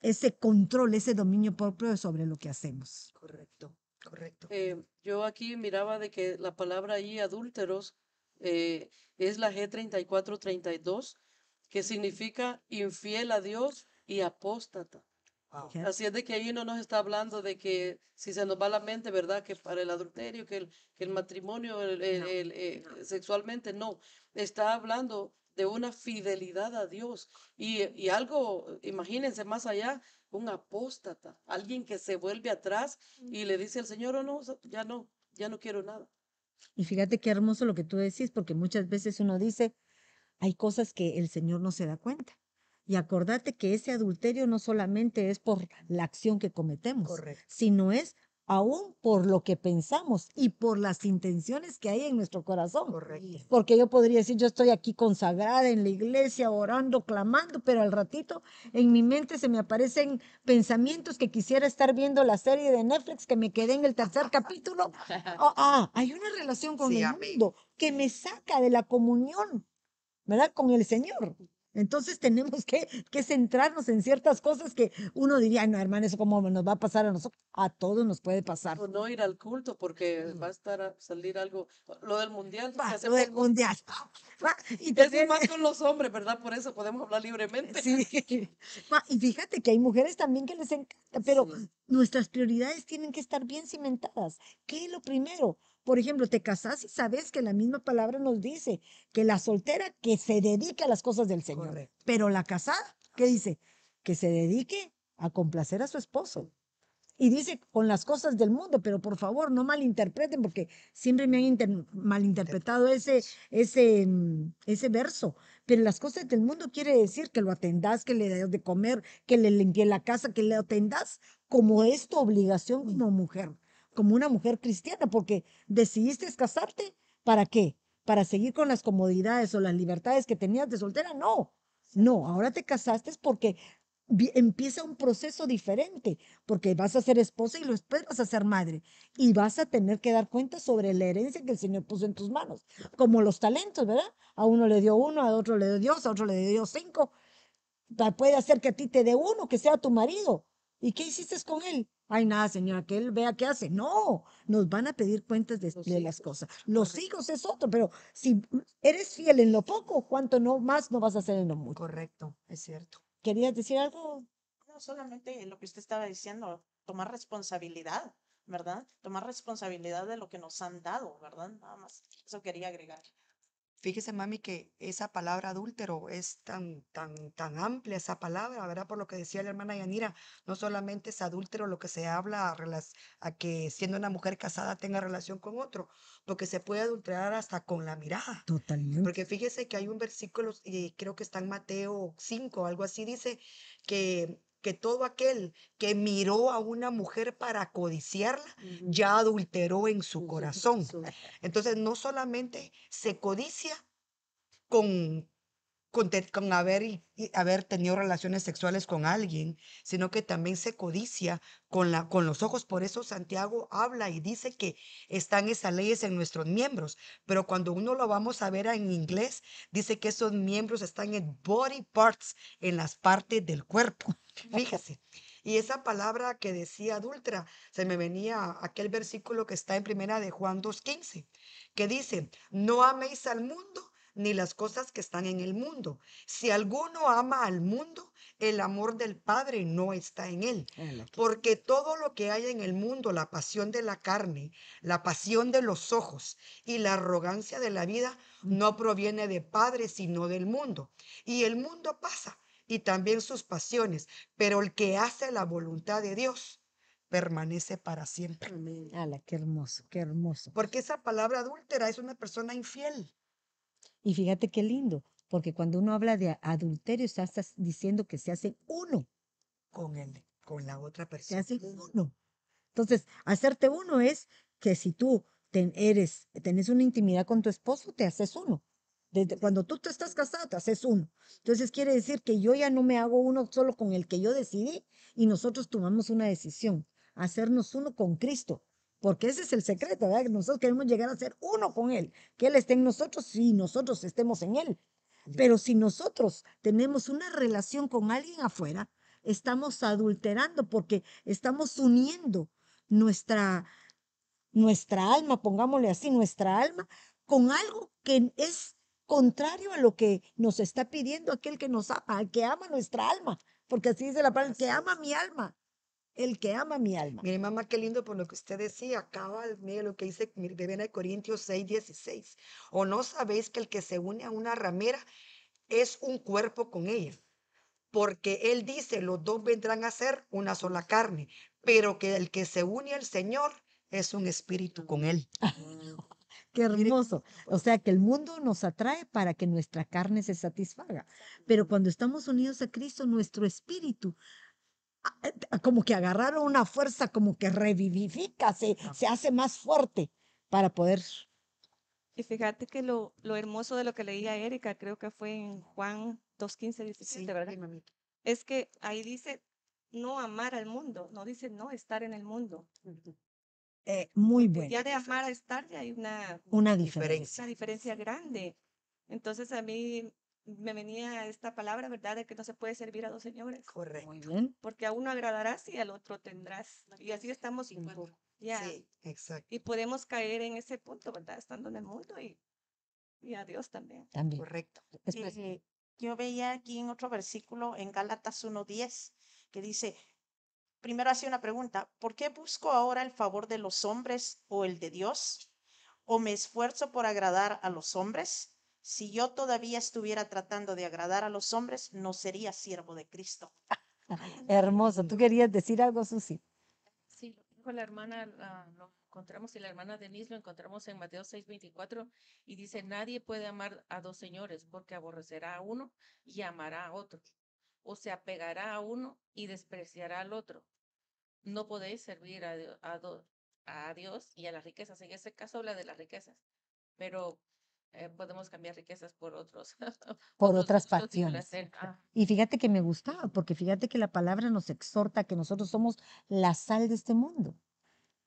ese control, ese dominio propio sobre lo que hacemos? Correcto. Correcto. Eh, yo aquí miraba de que la palabra ahí, adúlteros, eh, es la G3432, que significa infiel a Dios y apóstata. Wow. Así es de que ahí no nos está hablando de que si se nos va la mente, ¿verdad? Que para el adulterio, que el, que el matrimonio el- el- No, el, eh, sexualmente, no. Está hablando de una fidelidad a Dios. Y, y algo, imagínense más allá, un apóstata, alguien que se vuelve atrás y le dice al Señor, oh no, ya no, ya no quiero nada. Y fíjate qué hermoso lo que tú decís, porque muchas veces uno dice, hay cosas que el Señor no se da cuenta. Y acordate que ese adulterio no solamente es por la acción que cometemos, Correcto. sino es aún por lo que pensamos y por las intenciones que hay en nuestro corazón. Correcto. Porque yo podría decir, yo estoy aquí consagrada en la iglesia, orando, clamando, pero al ratito en mi mente se me aparecen pensamientos que quisiera estar viendo la serie de Netflix que me quedé en el tercer capítulo. Oh, ah, hay una relación con Sí, el mundo que me saca de la comunión, ¿verdad? Con el Señor. Entonces tenemos que, que centrarnos en ciertas cosas que uno diría, "Ay, no, hermano, eso cómo nos va a pasar a nosotros. A todos nos puede pasar. O no ir al culto porque va a estar a salir algo, lo del mundial. Va, lo del poco- mundial. Va, y también- es más con los hombres, ¿verdad? Por eso podemos hablar libremente. Sí. Va, Y fíjate que hay mujeres también que les encanta, pero Sí. nuestras prioridades tienen que estar bien cimentadas. ¿Qué es lo primero? Por ejemplo, te casas y sabes que la misma palabra nos dice que la soltera que se dedique a las cosas del Señor, Correcto. pero la casada, ¿qué dice? Que se dedique a complacer a su esposo. Y dice con las cosas del mundo, pero por favor no malinterpreten porque siempre me han inter- malinterpretado ese, ese, ese verso. Pero las cosas del mundo quiere decir que lo atendás, que le das de comer, que le limpie la casa, que le atendás como es tu obligación como mujer, como una mujer cristiana, porque decidiste casarte, ¿para qué? ¿Para seguir con las comodidades o las libertades que tenías de soltera? No, no, ahora te casaste porque empieza un proceso diferente, porque vas a ser esposa y después vas a ser madre y vas a tener que dar cuenta sobre la herencia que el Señor puso en tus manos, como los talentos, ¿verdad? A uno le dio uno, a otro le dio Dios, a otro le dio cinco. Puede hacer que a ti te dé uno, que sea tu marido. ¿Y qué hiciste con él? Ay, nada, señora, que él vea qué hace. No, nos van a pedir cuentas de, las cosas. Los hijos es otro, pero si eres fiel en lo poco, ¿cuánto no más no vas a hacer en lo mucho? Correcto, es cierto. ¿Querías decir algo? No solamente lo que usted estaba diciendo, tomar responsabilidad, ¿verdad? Tomar responsabilidad de lo que nos han dado, ¿verdad? Nada más. Eso quería agregar. Fíjese, mami, que esa palabra adúltero es tan, tan, tan amplia esa palabra, ¿verdad? Por lo que decía la hermana Yanira, no solamente es adúltero lo que se habla a, relas- a que siendo una mujer casada tenga relación con otro, porque se puede adulterar hasta con la mirada. Totalmente. Porque fíjese que hay un versículo, y creo que está en Mateo 5, algo así, dice que, que todo aquel que miró a una mujer para codiciarla, ya adulteró en su corazón. Entonces, no solamente se codicia con, con, haber, tenido relaciones sexuales con alguien, sino que también se codicia con, los ojos. Por eso Santiago habla y dice que están esas leyes en nuestros miembros, pero cuando uno lo vamos a ver en inglés, dice que esos miembros están en body parts, en las partes del cuerpo. Fíjese. Y esa palabra que decía adúltera, se me venía aquel versículo que está en primera de Juan 2.15, que dice, no améis al mundo ni las cosas que están en el mundo. Si alguno ama al mundo, el amor del Padre no está en él. Porque todo lo que hay en el mundo, la pasión de la carne, la pasión de los ojos y la arrogancia de la vida, no proviene de Padre, sino del mundo. Y el mundo pasa y también sus pasiones, pero el que hace la voluntad de Dios permanece para siempre. Amén. Ala, qué hermoso, qué hermoso. Porque esa palabra adúltera es una persona infiel. Y fíjate qué lindo, porque cuando uno habla de adulterio, está estás diciendo que se hace uno, con él, con la otra se persona. hace uno. Entonces, hacerte uno es que si tú ten- eres, tenés una intimidad con tu esposo, te haces uno. Desde cuando tú te estás casado, te haces uno. Entonces quiere decir que yo ya no me hago uno solo con el que yo decidí y nosotros tomamos una decisión, hacernos uno con Cristo. Porque ese es el secreto, ¿verdad? Que nosotros queremos llegar a ser uno con Él, que Él esté en nosotros y nosotros estemos en Él. Pero si nosotros tenemos una relación con alguien afuera, estamos adulterando porque estamos uniendo nuestra, nuestra alma, pongámosle así, nuestra alma, con algo que es contrario a lo que nos está pidiendo aquel que nos ama, al que ama nuestra alma. Porque así dice la palabra, el que ama mi alma, el que ama mi alma. Mire, mamá, qué lindo por lo que usted decía. Acaba, mire lo que dice de Corintios 6, 16. O no sabéis que el que se une a una ramera es un cuerpo con ella. Porque él dice, los dos vendrán a ser una sola carne. Pero que el que se une al Señor es un espíritu con él. Qué hermoso. O sea que el mundo nos atrae para que nuestra carne se satisfaga. Pero cuando estamos unidos a Cristo, nuestro espíritu, como que agarraron una fuerza, como que revivifica, se, se hace más fuerte para poder. Y fíjate que lo, lo hermoso de lo que leía Erika, creo que fue en Juan 2.15, 17, ¿verdad? sí, mamita. Es que ahí dice no amar al mundo, no dice no estar en el mundo. eh, muy bueno. Ya de amar a estar ya hay una, Una diferencia. una diferencia grande. Entonces a mí me venía esta palabra, ¿verdad? De que no se puede servir a dos señores. Correcto. Muy bien. Porque a uno agradarás y al otro tendrás. Y así estamos igual. Ya. Sí, exacto. Y podemos caer en ese punto, ¿verdad? Estando en el mundo y, y a Dios también. También. Correcto. Después, Eh, yo veía aquí en otro versículo en Gálatas 1.10 que dice, primero hacía una pregunta, ¿por qué busco ahora el favor de los hombres o el de Dios? ¿O me esfuerzo por agradar a los hombres? Si yo todavía estuviera tratando de agradar a los hombres, no sería siervo de Cristo. hermoso. ¿Tú querías decir algo, Susi? Sí, lo dijo la hermana, ah, lo encontramos y la hermana Denise lo encontramos en Mateo 6:24 y dice, nadie puede amar a dos señores porque aborrecerá a uno y amará a otro, o se apegará a uno y despreciará al otro. No podéis servir a, a, Dios y a las riquezas. En este caso habla de las riquezas, pero eh, podemos cambiar riquezas por otros. Por otros otras pasiones. Ah, Y fíjate que me gustaba, porque fíjate que la palabra nos exhorta a que nosotros somos la sal de este mundo.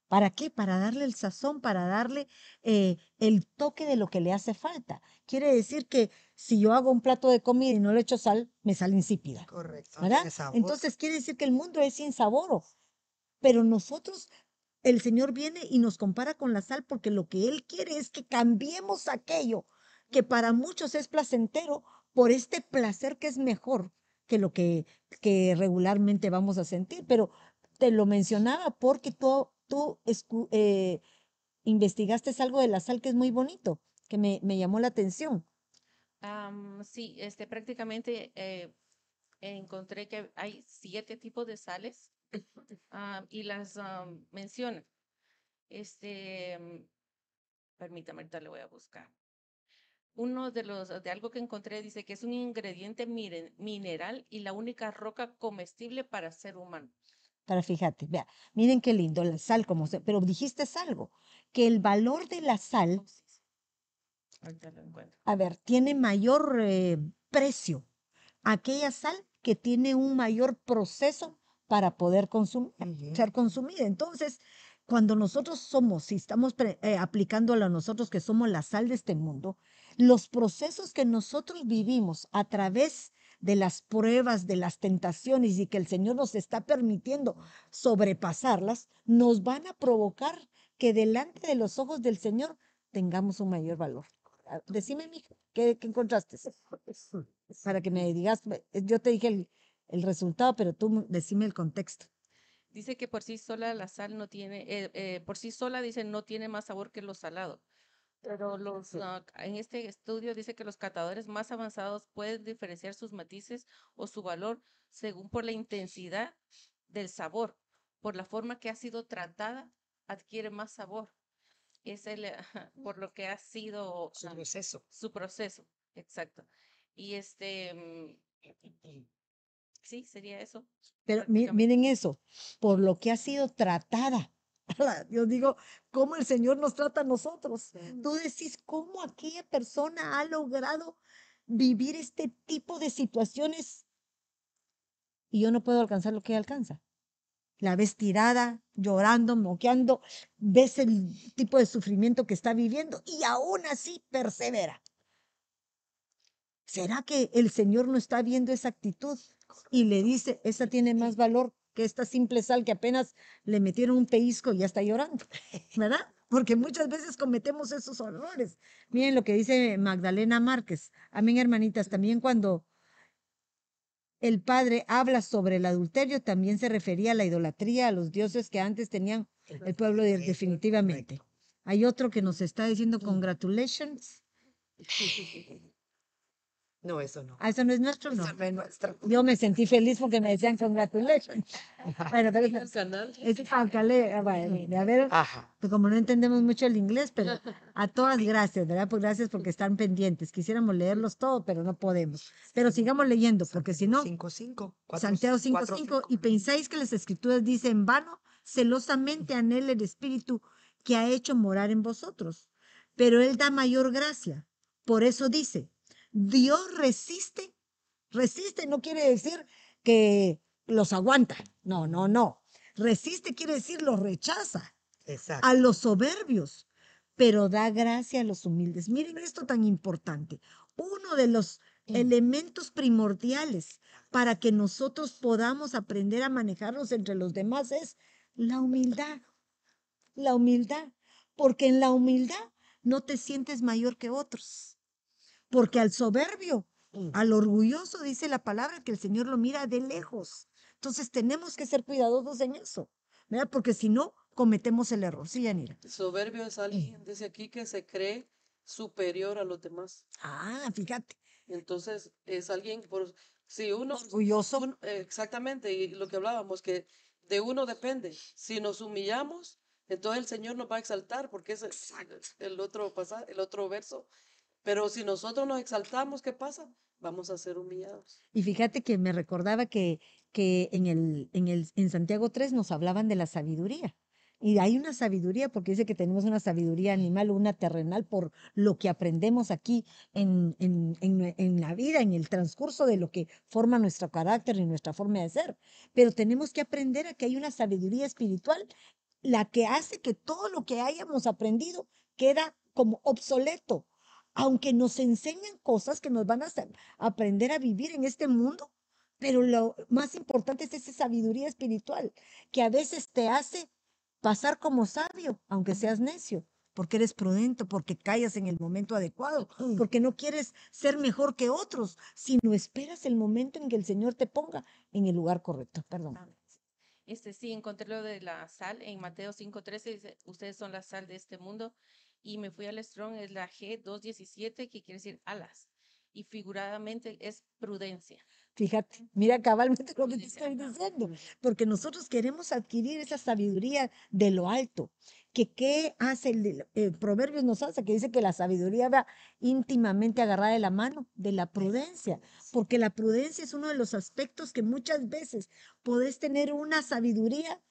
¿Para qué? Para darle el sazón, para darle eh, el toque de lo que le hace falta. Quiere decir que si yo hago un plato de comida y no le echo sal, me sale insípida. Correcto. ¿verdad? Entonces quiere decir que el mundo es sin sabor. Pero nosotros, el Señor viene y nos compara con la sal porque lo que Él quiere es que cambiemos aquello que para muchos es placentero por este placer que es mejor que lo que, regularmente vamos a sentir. Pero te lo mencionaba porque tú, tú eh, investigaste algo de la sal que es muy bonito, que me, llamó la atención. Sí, este, prácticamente eh, encontré que hay siete tipos de sales ah, y las am, menciona. Este, mm, permítame, ahorita le voy a buscar. Uno de los, de algo que encontré dice que es un ingrediente mineral y la única roca comestible para ser humano. Para fíjate, vea, miren qué lindo la sal, como se, pero dijiste algo, que el valor de la sal, Oh, sí, sí. Ahorita lo encuentro. a ver, tiene mayor eh, precio. Aquella sal que tiene un mayor proceso para poder consumir, ser consumida. Entonces, cuando nosotros somos, si estamos eh, aplicándolo a nosotros que somos la sal de este mundo, los procesos que nosotros vivimos a través de las pruebas, de las tentaciones y que el Señor nos está permitiendo sobrepasarlas, nos van a provocar que delante de los ojos del Señor tengamos un mayor valor. Ah, Decime, mija, ¿qué, qué encontraste? Para que me digas, yo te dije el, el resultado, pero tú decime el contexto. Dice que por sí sola la sal no tiene, eh, eh, por sí sola dice no tiene más sabor que lo salado. Pero los, en este estudio dice que los catadores más avanzados pueden diferenciar sus matices o su valor según por la intensidad del sabor. Por la forma que ha sido tratada, adquiere más sabor. Es el, ajá, por lo que ha sido Su proceso. su proceso, exacto. Y este, mm, sí, sería eso. Pero miren eso, por lo que ha sido tratada. Yo digo, ¿cómo el Señor nos trata a nosotros? Tú decís, ¿cómo aquella persona ha logrado vivir este tipo de situaciones y yo no puedo alcanzar lo que ella alcanza? La ves tirada, llorando, moqueando, ves el tipo de sufrimiento que está viviendo y aún así persevera. ¿Será que el Señor no está viendo esa actitud y le dice, esa tiene más valor que esta simple sal que apenas le metieron un pellizco y ya está llorando? ¿Verdad? Porque muchas veces cometemos esos errores. Miren lo que dice Magdalena Márquez. Amén, hermanitas. También cuando el padre habla sobre el adulterio, también se refería a la idolatría, a los dioses que antes tenían el pueblo de- definitivamente. Hay otro que nos está diciendo congratulations. No, eso no. Ah, eso no es nuestro, no. Eso no es nuestro. Yo me sentí feliz porque me decían congratulations. Bueno, pero El es, canal. es Alcalé, ah, bueno, a ver, Ajá. pues como no entendemos mucho el inglés, pero a todas gracias, ¿verdad? Pues gracias porque están pendientes. Quisiéramos leerlos todos, pero no podemos. Pero sigamos leyendo, porque si no, 5, 5. Santiago 5.5, y pensáis que las escrituras dicen en vano, celosamente anhela el Espíritu que ha hecho morar en vosotros, pero Él da mayor gracia. Por eso dice, Dios resiste, resiste no quiere decir que los aguanta, no, no, no. Resiste quiere decir los rechaza Exacto. a los soberbios, pero da gracia a los humildes. Miren esto tan importante. Uno de los elementos primordiales para que nosotros podamos aprender a manejarnos entre los demás es la humildad. La humildad. Porque en la humildad no te sientes mayor que otros. Porque al soberbio, Mm. al orgulloso, dice la palabra que el Señor lo mira de lejos. Entonces tenemos que ser cuidadosos en eso, ¿verdad? Porque si no, cometemos el error. Sí, Yanira. Soberbio es alguien, dice aquí, que se cree superior a los demás. Ah, fíjate. Entonces, es alguien, por, si uno, Orgulloso. un- exactamente, y lo que hablábamos, que de uno depende. Si nos humillamos, entonces el Señor nos va a exaltar, porque es el, el otro pasaje, el otro verso. Pero si nosotros nos exaltamos, ¿qué pasa? Vamos a ser humillados. Y fíjate que me recordaba que, que en, el, en, el, en Santiago 3 nos hablaban de la sabiduría. Y hay una sabiduría, porque dice que tenemos una sabiduría animal, una terrenal, por lo que aprendemos aquí en, en, en en la vida, en el transcurso de lo que forma nuestro carácter y nuestra forma de ser. Pero tenemos que aprender a que hay una sabiduría espiritual, la que hace que todo lo que hayamos aprendido queda como obsoleto, aunque nos enseñan cosas que nos van a hacer aprender a vivir en este mundo. Pero lo más importante es esa sabiduría espiritual que a veces te hace pasar como sabio, aunque seas necio, porque eres prudente, porque callas en el momento adecuado, porque no quieres ser mejor que otros, sino esperas el momento en que el Señor te ponga en el lugar correcto. Perdón. Este sí, encontré lo de la sal en Mateo 5:13, dice, ustedes son la sal de este mundo. Y me fui al Strong, es la G217, que quiere decir alas. Y figuradamente es prudencia. Fíjate, mira cabalmente lo que te estoy diciendo, porque nosotros queremos adquirir esa sabiduría de lo alto, que qué hace el, de- eh, Proverbios nos hace, que dice que la sabiduría va íntimamente agarrada de la mano de la prudencia, porque la prudencia es uno de los aspectos que muchas veces podés tener una sabiduría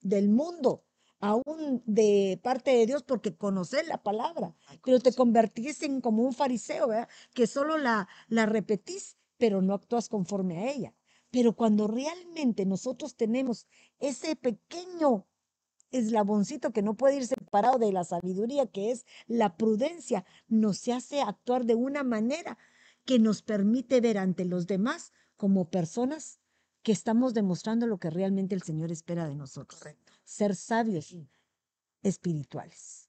del mundo, aún de parte de Dios, porque conoces la palabra, pero te convertís en como un fariseo, ¿verdad? Que solo la, la repetís, pero no actúas conforme a ella. Pero cuando realmente nosotros tenemos ese pequeño eslaboncito que no puede ir separado de la sabiduría, que es la prudencia, nos hace actuar de una manera que nos permite ver ante los demás como personas que estamos demostrando lo que realmente el Señor espera de nosotros. Ser sabios espirituales.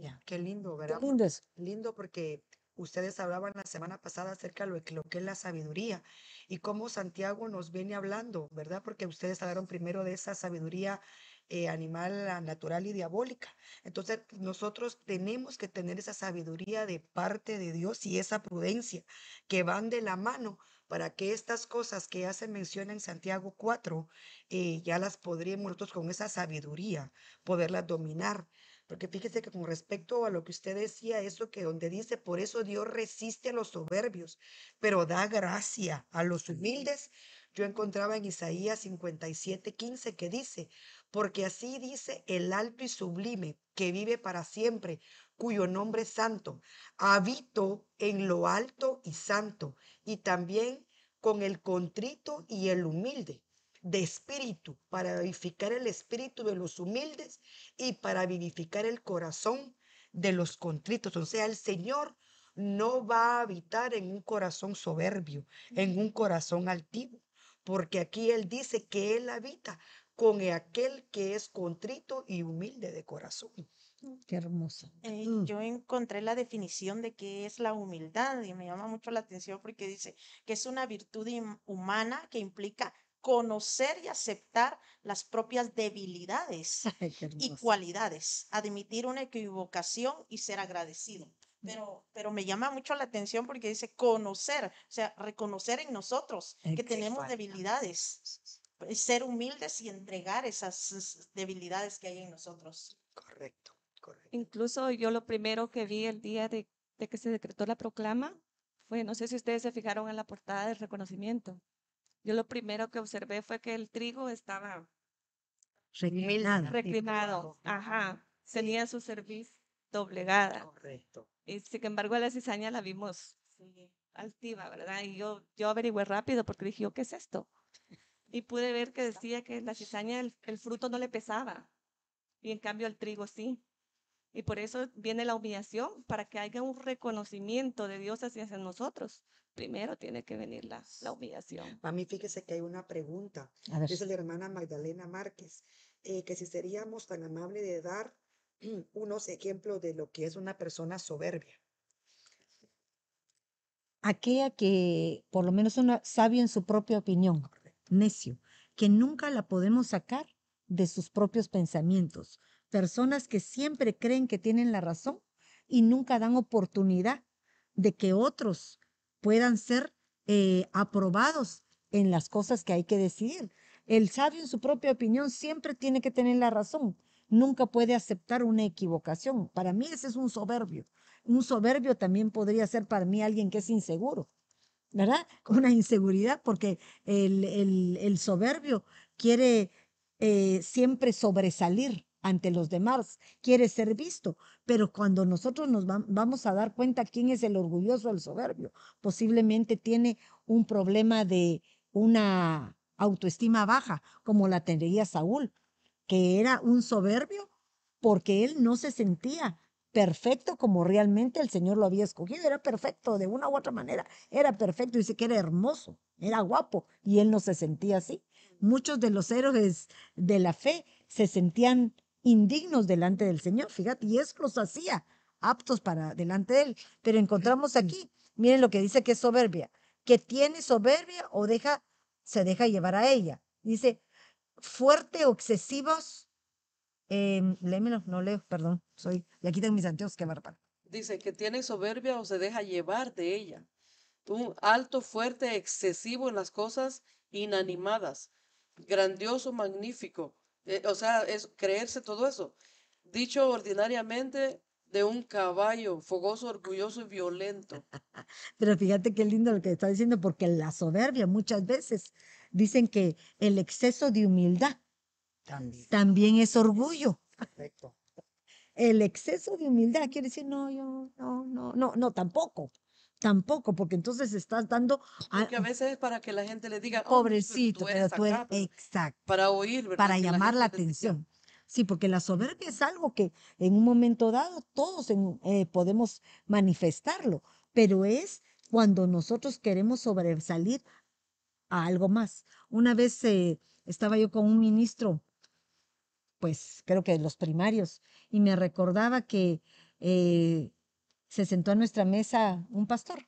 Ya, Qué lindo, Qué ¿verdad? lindo eso. Lindo porque ustedes hablaban la semana pasada acerca de lo que, es la sabiduría y cómo Santiago nos viene hablando, ¿verdad? Porque ustedes hablaron primero de esa sabiduría eh, animal, ah, natural y diabólica. Entonces, nosotros tenemos que tener esa sabiduría de parte de Dios y esa prudencia que van de la mano para que estas cosas que ya se menciona en Santiago 4, eh, ya las podríamos nosotros con esa sabiduría poderlas dominar. Porque fíjese que con respecto a lo que usted decía, eso que donde dice, por eso Dios resiste a los soberbios, pero da gracia a los humildes. Yo encontraba en Isaías 57, 15 que dice, porque así dice el alto y sublime, que vive para siempre, cuyo nombre es santo. Habito en lo alto y santo, y también con el contrito y el humilde de espíritu, para vivificar el espíritu de los humildes y para vivificar el corazón de los contritos. O sea, el Señor no va a habitar en un corazón soberbio, en un corazón altivo, porque aquí Él dice que Él habita con aquel que es contrito y humilde de corazón. Qué hermoso. Eh, Mm. yo encontré la definición de qué es la humildad y me llama mucho la atención porque dice que es una virtud humana que implica conocer y aceptar las propias debilidades Ay, y cualidades, admitir una equivocación y ser agradecido. Pero, pero me llama mucho la atención porque dice conocer, o sea, reconocer en nosotros que tenemos debilidades, eh, ser humildes y entregar esas es, debilidades que hay en nosotros. Correcto, correcto. Incluso yo lo primero que vi el día de, de que se decretó la proclama fue, no sé si ustedes se fijaron en la portada del reconocimiento. Yo lo primero que observé fue que el trigo estaba Reclinada. reclinado, ajá, tenía su cerviz doblegada. Correcto. Y sin embargo, la cizaña la vimos altiva, ¿verdad? Y yo, yo averigüé rápido porque dije, ¿qué es esto? Y pude ver que decía que la cizaña, el, el fruto no le pesaba. Y en cambio el trigo sí. Y por eso viene la humillación, para que haya un reconocimiento de Dios hacia nosotros. Primero tiene que venir la, la humillación. Mami, fíjese que hay una pregunta. Dice la hermana Magdalena Márquez, eh, que si seríamos tan amables de dar unos ejemplos de lo que es una persona soberbia. aquella que por lo menos una sabio en su propia opinión, necio, que nunca la podemos sacar de sus propios pensamientos. Personas que siempre creen que tienen la razón y nunca dan oportunidad de que otros puedan ser eh, aprobados en las cosas que hay que decidir. El sabio en su propia opinión siempre tiene que tener la razón. Nunca puede aceptar una equivocación. Para mí ese es un soberbio. Un soberbio también podría ser para mí alguien que es inseguro, ¿verdad? Una inseguridad porque el, el- soberbio quiere eh, siempre sobresalir ante los demás, quiere ser visto, pero cuando nosotros nos vam- vamos a dar cuenta quién es el orgulloso, el soberbio, posiblemente tiene un problema de una autoestima baja, como la tendría Saúl, que era un soberbio porque él no se sentía perfecto como realmente el Señor lo había escogido, era perfecto de una u otra manera, era perfecto, dice que era hermoso, era guapo y él no se sentía así. Muchos de los héroes de la fe se sentían indignos delante del Señor, fíjate, y eso los hacía aptos para delante de él. Pero encontramos aquí, miren lo que dice que es soberbia, que tiene soberbia o deja, se deja llevar a ella. Dice, fuerte o excesivos, em, léemelo, no leo, perdón, soy, y aquí tengo mis anteojos, qué bárbaro. Dice que tiene soberbia o se deja llevar de ella. Un alto, fuerte, excesivo en las cosas inanimadas. Grandioso, magnífico. Eh, o sea, es creerse todo eso. Dicho ordinariamente de un caballo, fogoso, orgulloso y violento. Pero fíjate qué lindo lo que está diciendo, porque la soberbia muchas veces dicen que el exceso de humildad También. también es orgullo. Correcto. El exceso de humildad quiere decir, no, yo, no, no, no, no, tampoco, tampoco, porque entonces estás dando a, Porque a veces es para que la gente le diga, "Oh, pobrecito, tú pero tú eres, acá", pero exacto, para oír, ¿verdad? para Que llamar la atención. Sí, porque la soberbia es algo que en un momento dado todos en- eh, podemos manifestarlo, pero es cuando nosotros queremos sobresalir a algo más. Una vez eh, estaba yo con un ministro, pues creo que de los primarios, y me recordaba que eh, se sentó a nuestra mesa un pastor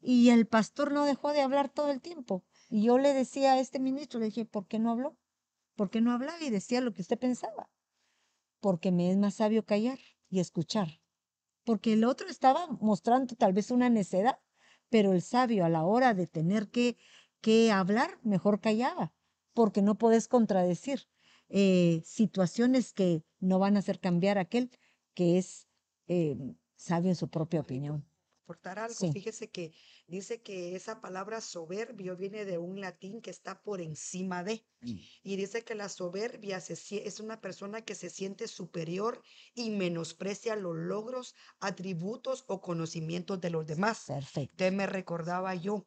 y el pastor no dejó de hablar todo el tiempo. Y yo le decía a este ministro, le dije, ¿por qué no habló? ¿Por qué no hablaba y decía lo que usted pensaba? Porque me es más sabio callar y escuchar. Porque el otro estaba mostrando tal vez una necedad, pero el sabio a la hora de tener que, que hablar, mejor callaba, porque no puedes contradecir eh, situaciones que no van a hacer cambiar aquel que es eh, sabio en su propia opinión. aportar algo. Sí. Fíjese que dice que esa palabra soberbio viene de un latín que está por encima de. Y dice que la soberbia se es una persona que se siente superior y menosprecia los logros, atributos o conocimientos de los demás. Perfecto. Usted me recordaba yo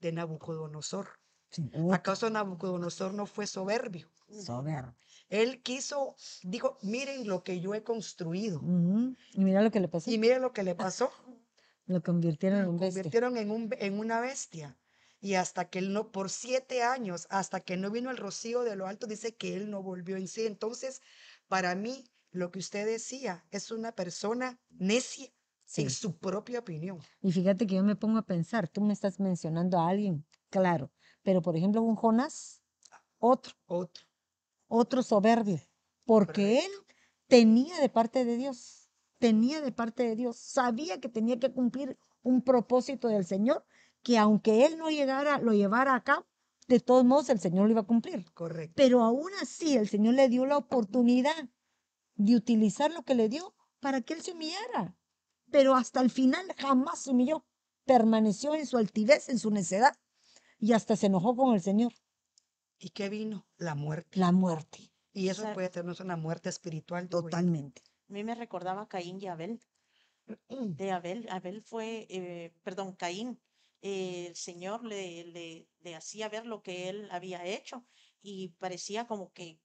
de Nabucodonosor. Sí, ¿Acaso Nabucodonosor no fue soberbio? soberbio. Él quiso, dijo, miren lo que yo he construido. Y mira lo que le pasó. Y miren lo que le pasó. Lo convirtieron en lo un bestia. convirtieron en, un, en una bestia. Y hasta que él no, por siete años, hasta que no vino el rocío de lo alto, dice que él no volvió en sí. Entonces, para mí, lo que usted decía es una persona necia Sí. en su propia opinión. Y fíjate que yo me pongo a pensar, tú me estás mencionando a alguien, claro, pero por ejemplo un Jonás, otro, Otro. Otro soberbio, porque él tenía de parte de Dios, tenía de parte de Dios, sabía que tenía que cumplir un propósito del Señor, que aunque él no llegara, lo llevara a cabo, de todos modos el Señor lo iba a cumplir. Correcto. Pero aún así el Señor le dio la oportunidad de utilizar lo que le dio para que él se humillara. Pero hasta el final jamás se humilló. Permaneció en su altivez, en su necedad. Y hasta se enojó con el Señor. ¿Y qué vino? La muerte. La muerte. Y eso puede tenernos una muerte espiritual. Totalmente. A mí me recordaba Caín y Abel. De Abel, Abel fue, eh, perdón, Caín. eh, el Señor le, le, le hacía ver lo que él había hecho y parecía como que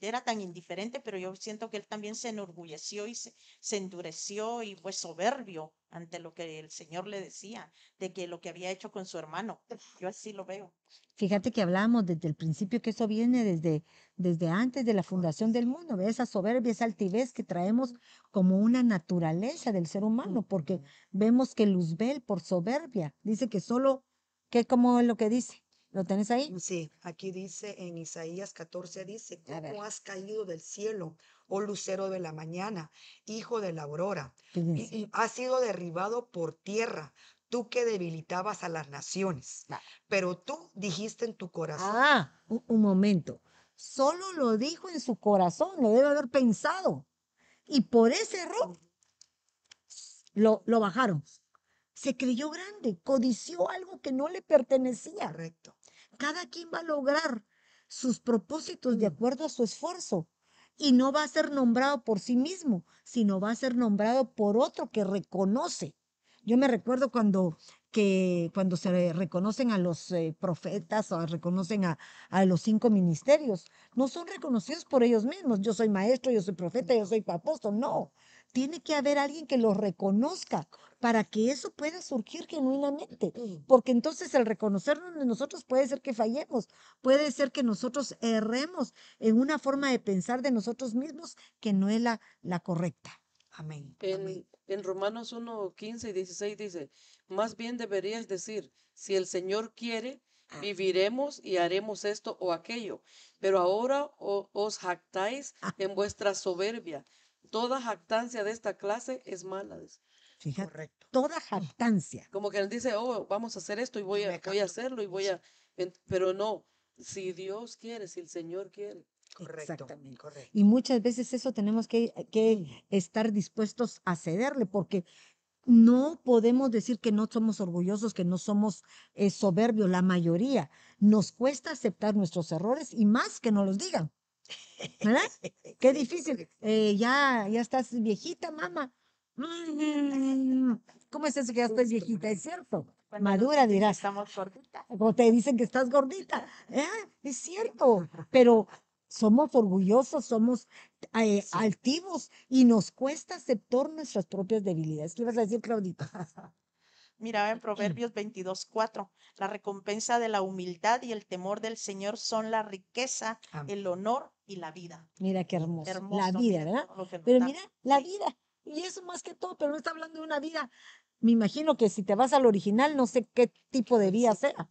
era tan indiferente, pero yo siento que él también se enorgulleció y se, se endureció y fue soberbio ante lo que el Señor le decía, de que lo que había hecho con su hermano. Yo así lo veo. Fíjate que hablábamos desde el principio que eso viene desde, desde antes de la fundación del mundo, ¿ve? esa soberbia, esa altivez que traemos como una naturaleza del ser humano, porque vemos que Luzbel por soberbia dice que solo, que como lo que dice, ¿lo tenés ahí? Sí, aquí dice en Isaías 14, dice. ¿cómo has caído del cielo, oh lucero de la mañana, hijo de la aurora? Y- y Has sido derribado por tierra, tú que debilitabas a las naciones. Va. Pero tú dijiste en tu corazón, Ah, un, un momento. Solo lo dijo en su corazón, lo debe haber pensado. Y por ese error lo, lo bajaron. Se creyó grande, codició algo que no le pertenecía. correcto. Cada quien va a lograr sus propósitos de Mm. acuerdo a su esfuerzo. Y no va a ser nombrado por sí mismo, sino va a ser nombrado por otro que reconoce. Yo me recuerdo cuando, que, cuando se reconocen a los eh, profetas o reconocen a, a los cinco ministerios, no son reconocidos por ellos mismos. Yo soy maestro, yo soy profeta, yo soy apóstol. No, tiene que haber alguien que los reconozca para que eso pueda surgir genuinamente. Porque entonces el reconocernos de nosotros puede ser que fallemos, puede ser que nosotros erremos en una forma de pensar de nosotros mismos que no es la, la correcta. Amén. amén. En, Romanos 1, 15 y 16 dice, más bien deberías decir, si el Señor quiere, Ah. viviremos y haremos esto o aquello. Pero ahora o- os jactáis Ah. en vuestra soberbia. Toda jactancia de esta clase es mala. dice. Fíjate, Correcto. toda jactancia. Como que él dice, oh, vamos a hacer esto y voy a, voy a hacerlo y voy a... en- Pero no, si Dios quiere, si el Señor quiere. Correcto. Exactamente. Correcto. Y muchas veces eso tenemos que, que estar dispuestos a cederle, porque no podemos decir que no somos orgullosos, que no somos eh, soberbios, la mayoría. Nos cuesta aceptar nuestros errores y más que nos los digan. ¿Verdad? Qué difícil. Eh, ya, ya estás viejita, mamá. Mm, ¿Cómo es eso que ya estoy viejita? Es cierto. Madura dirás. Estamos gorditas. O te dicen que estás gordita. Eh, es cierto, pero somos orgullosos, somos eh, altivos y nos cuesta aceptar nuestras propias debilidades. ¿Qué ibas a decir, Claudita? Mira en Proverbios 22.4, la recompensa de la humildad y el temor del Señor son la riqueza, Amén. el honor y la vida. Mira qué hermoso. Hermoso. la vida, ¿verdad? Pero mira, la vida. Y eso más que todo, pero no está hablando de una vida. Me imagino que si te vas al original, no sé qué tipo de vida sea,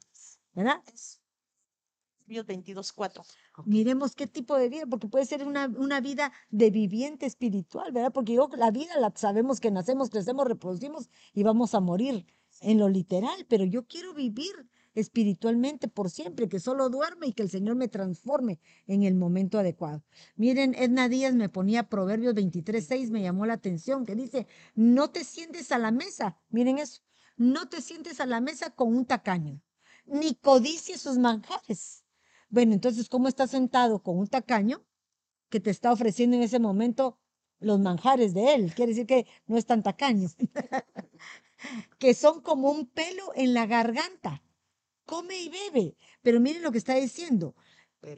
¿verdad? Proverbios 22.4. Miremos qué tipo de vida, porque puede ser una, una vida de viviente espiritual, ¿verdad? Porque yo, la vida la sabemos que nacemos, crecemos, reproducimos y vamos a morir en lo literal, pero yo quiero vivir espiritualmente por siempre, que solo duerme y que el Señor me transforme en el momento adecuado. Miren, Edna Díaz me ponía Proverbios 23, 6, me llamó la atención, que dice, no te sientes a la mesa, miren eso, no te sientes a la mesa con un tacaño, ni codicies sus manjares. Bueno, entonces, ¿cómo estás sentado con un tacaño que te está ofreciendo en ese momento los manjares de él? Quiere decir que no es tan tacaño, que son como un pelo en la garganta. Come y bebe. Pero miren lo que está diciendo.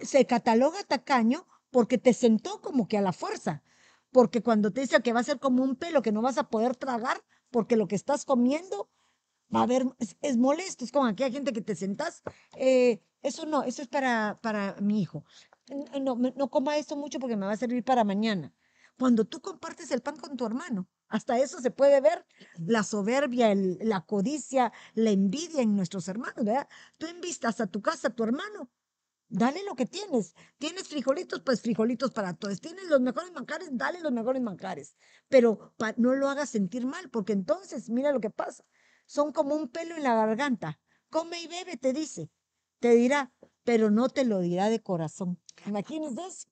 Se cataloga tacaño porque te sentó como que a la fuerza. Porque cuando te dice que va a ser como un pelo que no vas a poder tragar porque lo que estás comiendo va a haber, es, es molesto, es como aquella gente que te sentás. eh, eso no, eso es para, para mi hijo. N- No, no coma esto mucho porque me va a servir para mañana. Cuando tú compartes el pan con tu hermano, hasta eso se puede ver la soberbia, el- la codicia, la envidia en nuestros hermanos, ¿verdad? Tú invistas a tu casa a tu hermano, dale lo que tienes. Tienes frijolitos, pues frijolitos para todos. Tienes los mejores manjares, dale los mejores manjares. Pero pa- no lo hagas sentir mal, porque entonces, mira lo que pasa. Son como un pelo en la garganta. Come y bebe, te dice. Te dirá, pero no te lo dirá de corazón. Imagínense eso,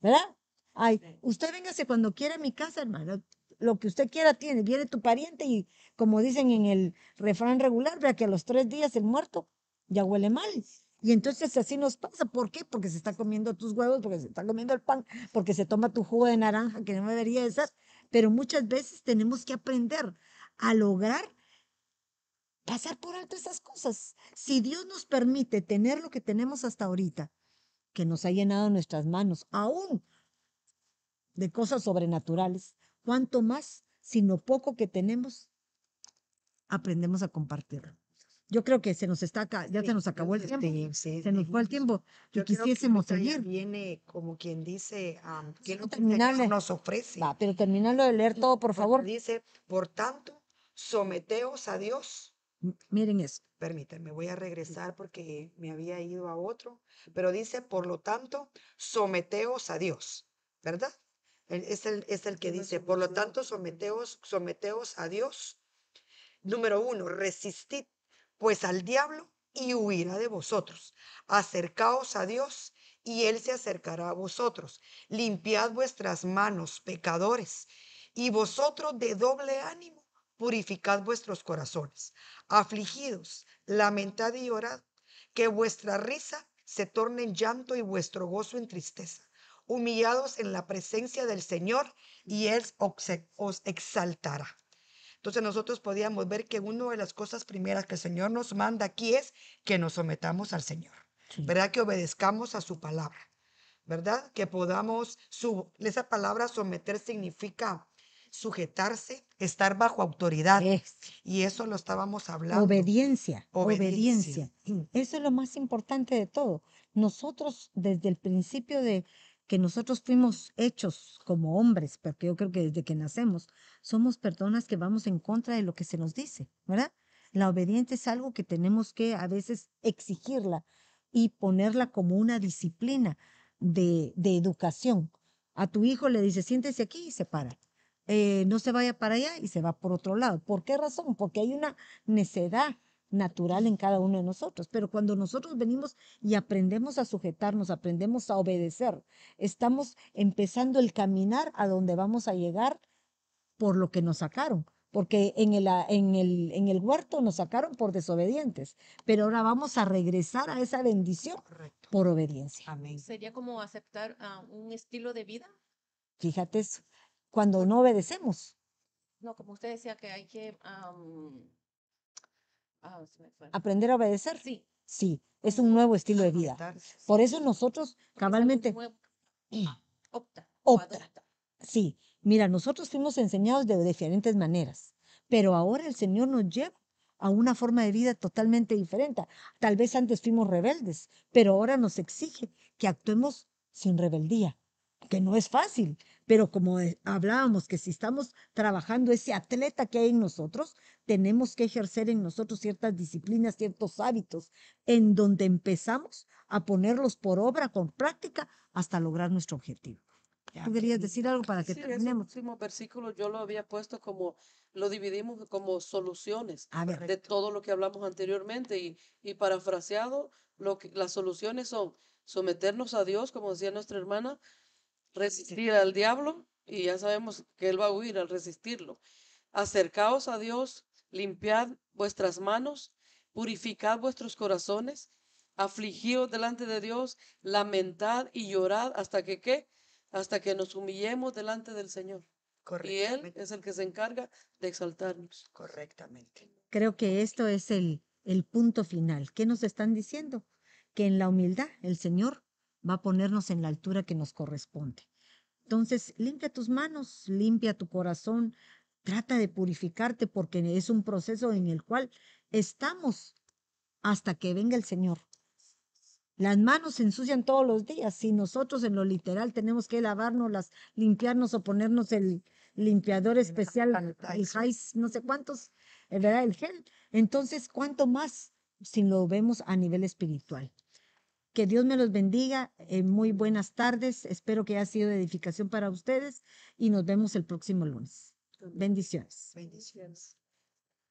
¿verdad? Ay, usted véngase cuando quiera a mi casa, hermano. Lo que usted quiera tiene. Viene tu pariente y, como dicen en el refrán regular, vea que a los tres días el muerto ya huele mal. Y entonces así nos pasa. ¿Por qué? Porque se está comiendo tus huevos, porque se está comiendo el pan, porque se toma tu jugo de naranja, que no debería de ser. Pero muchas veces tenemos que aprender a lograr pasar por alto esas cosas. Si Dios nos permite tener lo que tenemos hasta ahorita, que nos ha llenado nuestras manos, aún de cosas sobrenaturales, cuanto más, si lo poco que tenemos, aprendemos a compartirlo. Yo creo que se nos está acá, ya se nos acabó el tiempo. Sí, Se nos fue el sí. tiempo Yo que quisiésemos seguir. Viene como quien dice, am, que Sí, no terminarle. nos ofrece. Va, pero terminando de leer todo, por favor. Dice, por tanto, someteos a Dios. Miren eso. Permítanme, voy a regresar porque me había ido a otro, pero dice, por lo tanto, someteos a Dios, ¿verdad? Es el, es el que dice, por lo tanto, someteos, someteos a Dios. Número uno, resistid pues al diablo y huirá de vosotros. Acercaos a Dios y Él se acercará a vosotros. Limpiad vuestras manos, pecadores, y vosotros de doble ánimo, purificad vuestros corazones. Afligidos, lamentad y llorad, que vuestra risa se torne en llanto y vuestro gozo en tristeza. Humillados en la presencia del Señor y Él os exaltará. Entonces nosotros podíamos ver que una de las cosas primeras que el Señor nos manda aquí es que nos sometamos al Señor, Sí. ¿verdad? Que obedezcamos a su palabra, ¿verdad? Que podamos, su, esa palabra someter significa sujetarse, estar bajo autoridad. Es Y eso lo estábamos hablando. obediencia, Obediencia. obediencia. Eso es lo más importante de todo. Nosotros, desde el principio de que nosotros fuimos hechos como hombres, porque yo creo que desde que nacemos, somos personas que vamos en contra de lo que se nos dice, ¿verdad? La obediencia es algo que tenemos que a veces exigirla y ponerla como una disciplina de, de educación. A tu hijo le dice, siéntese aquí y se para. Eh, no se vaya para allá y se va por otro lado. ¿Por qué razón? Porque hay una necedad natural en cada uno de nosotros. Pero cuando nosotros venimos y aprendemos a sujetarnos, aprendemos a obedecer, estamos empezando el caminar a donde vamos a llegar por lo que nos sacaron. Porque en el, a- en, el, en el huerto nos sacaron por desobedientes, pero ahora vamos a regresar a esa bendición Correcto. por obediencia. Amén. Sería como aceptar ah, un estilo de vida. Fíjate eso. Cuando no obedecemos, No, como usted decía que hay que... am, ah, se me fue. aprender a obedecer, Sí. sí, es un nuevo estilo de vida. Por eso nosotros cabalmente, nuevo. Opta. Opta. Sí, mira, nosotros fuimos enseñados de diferentes maneras, pero ahora el Señor nos lleva a una forma de vida totalmente diferente. Tal vez antes fuimos rebeldes, pero ahora nos exige que actuemos sin rebeldía, que no es fácil, pero como hablábamos que si estamos trabajando ese atleta que hay en nosotros, tenemos que ejercer en nosotros ciertas disciplinas, ciertos hábitos, en donde empezamos a ponerlos por obra con práctica hasta lograr nuestro objetivo. ¿Tú querías decir algo para que Sí, ese terminemos? último versículo yo lo había puesto como, lo dividimos como soluciones A ver, de todo lo que hablamos anteriormente y, y parafraseado, lo que, las soluciones son someternos a Dios, como decía nuestra hermana, resistir al diablo y ya sabemos que él va a huir al resistirlo. Acercaos a Dios, limpiad vuestras manos, purificad vuestros corazones, afligíos delante de Dios, lamentad y llorad hasta que qué? Hasta que nos humillemos delante del Señor. Y Él es el que se encarga de exaltarnos. Correctamente. creo que esto es el, el punto final. ¿Qué nos están diciendo? Que en la humildad el Señor va a ponernos en la altura que nos corresponde. Entonces, limpia tus manos, limpia tu corazón, trata de purificarte porque es un proceso en el cual estamos hasta que venga el Señor. Las manos se ensucian todos los días. Si nosotros en lo literal tenemos que lavárnoslas, limpiarnos o ponernos el limpiador especial, el. Hais, no sé cuántos, ¿verdad? El gel. Entonces, ¿cuánto más si lo vemos a nivel espiritual? Que Dios me los bendiga. eh, muy buenas tardes. Espero que haya sido de edificación para ustedes y nos vemos el próximo lunes. Bendiciones. Bendiciones.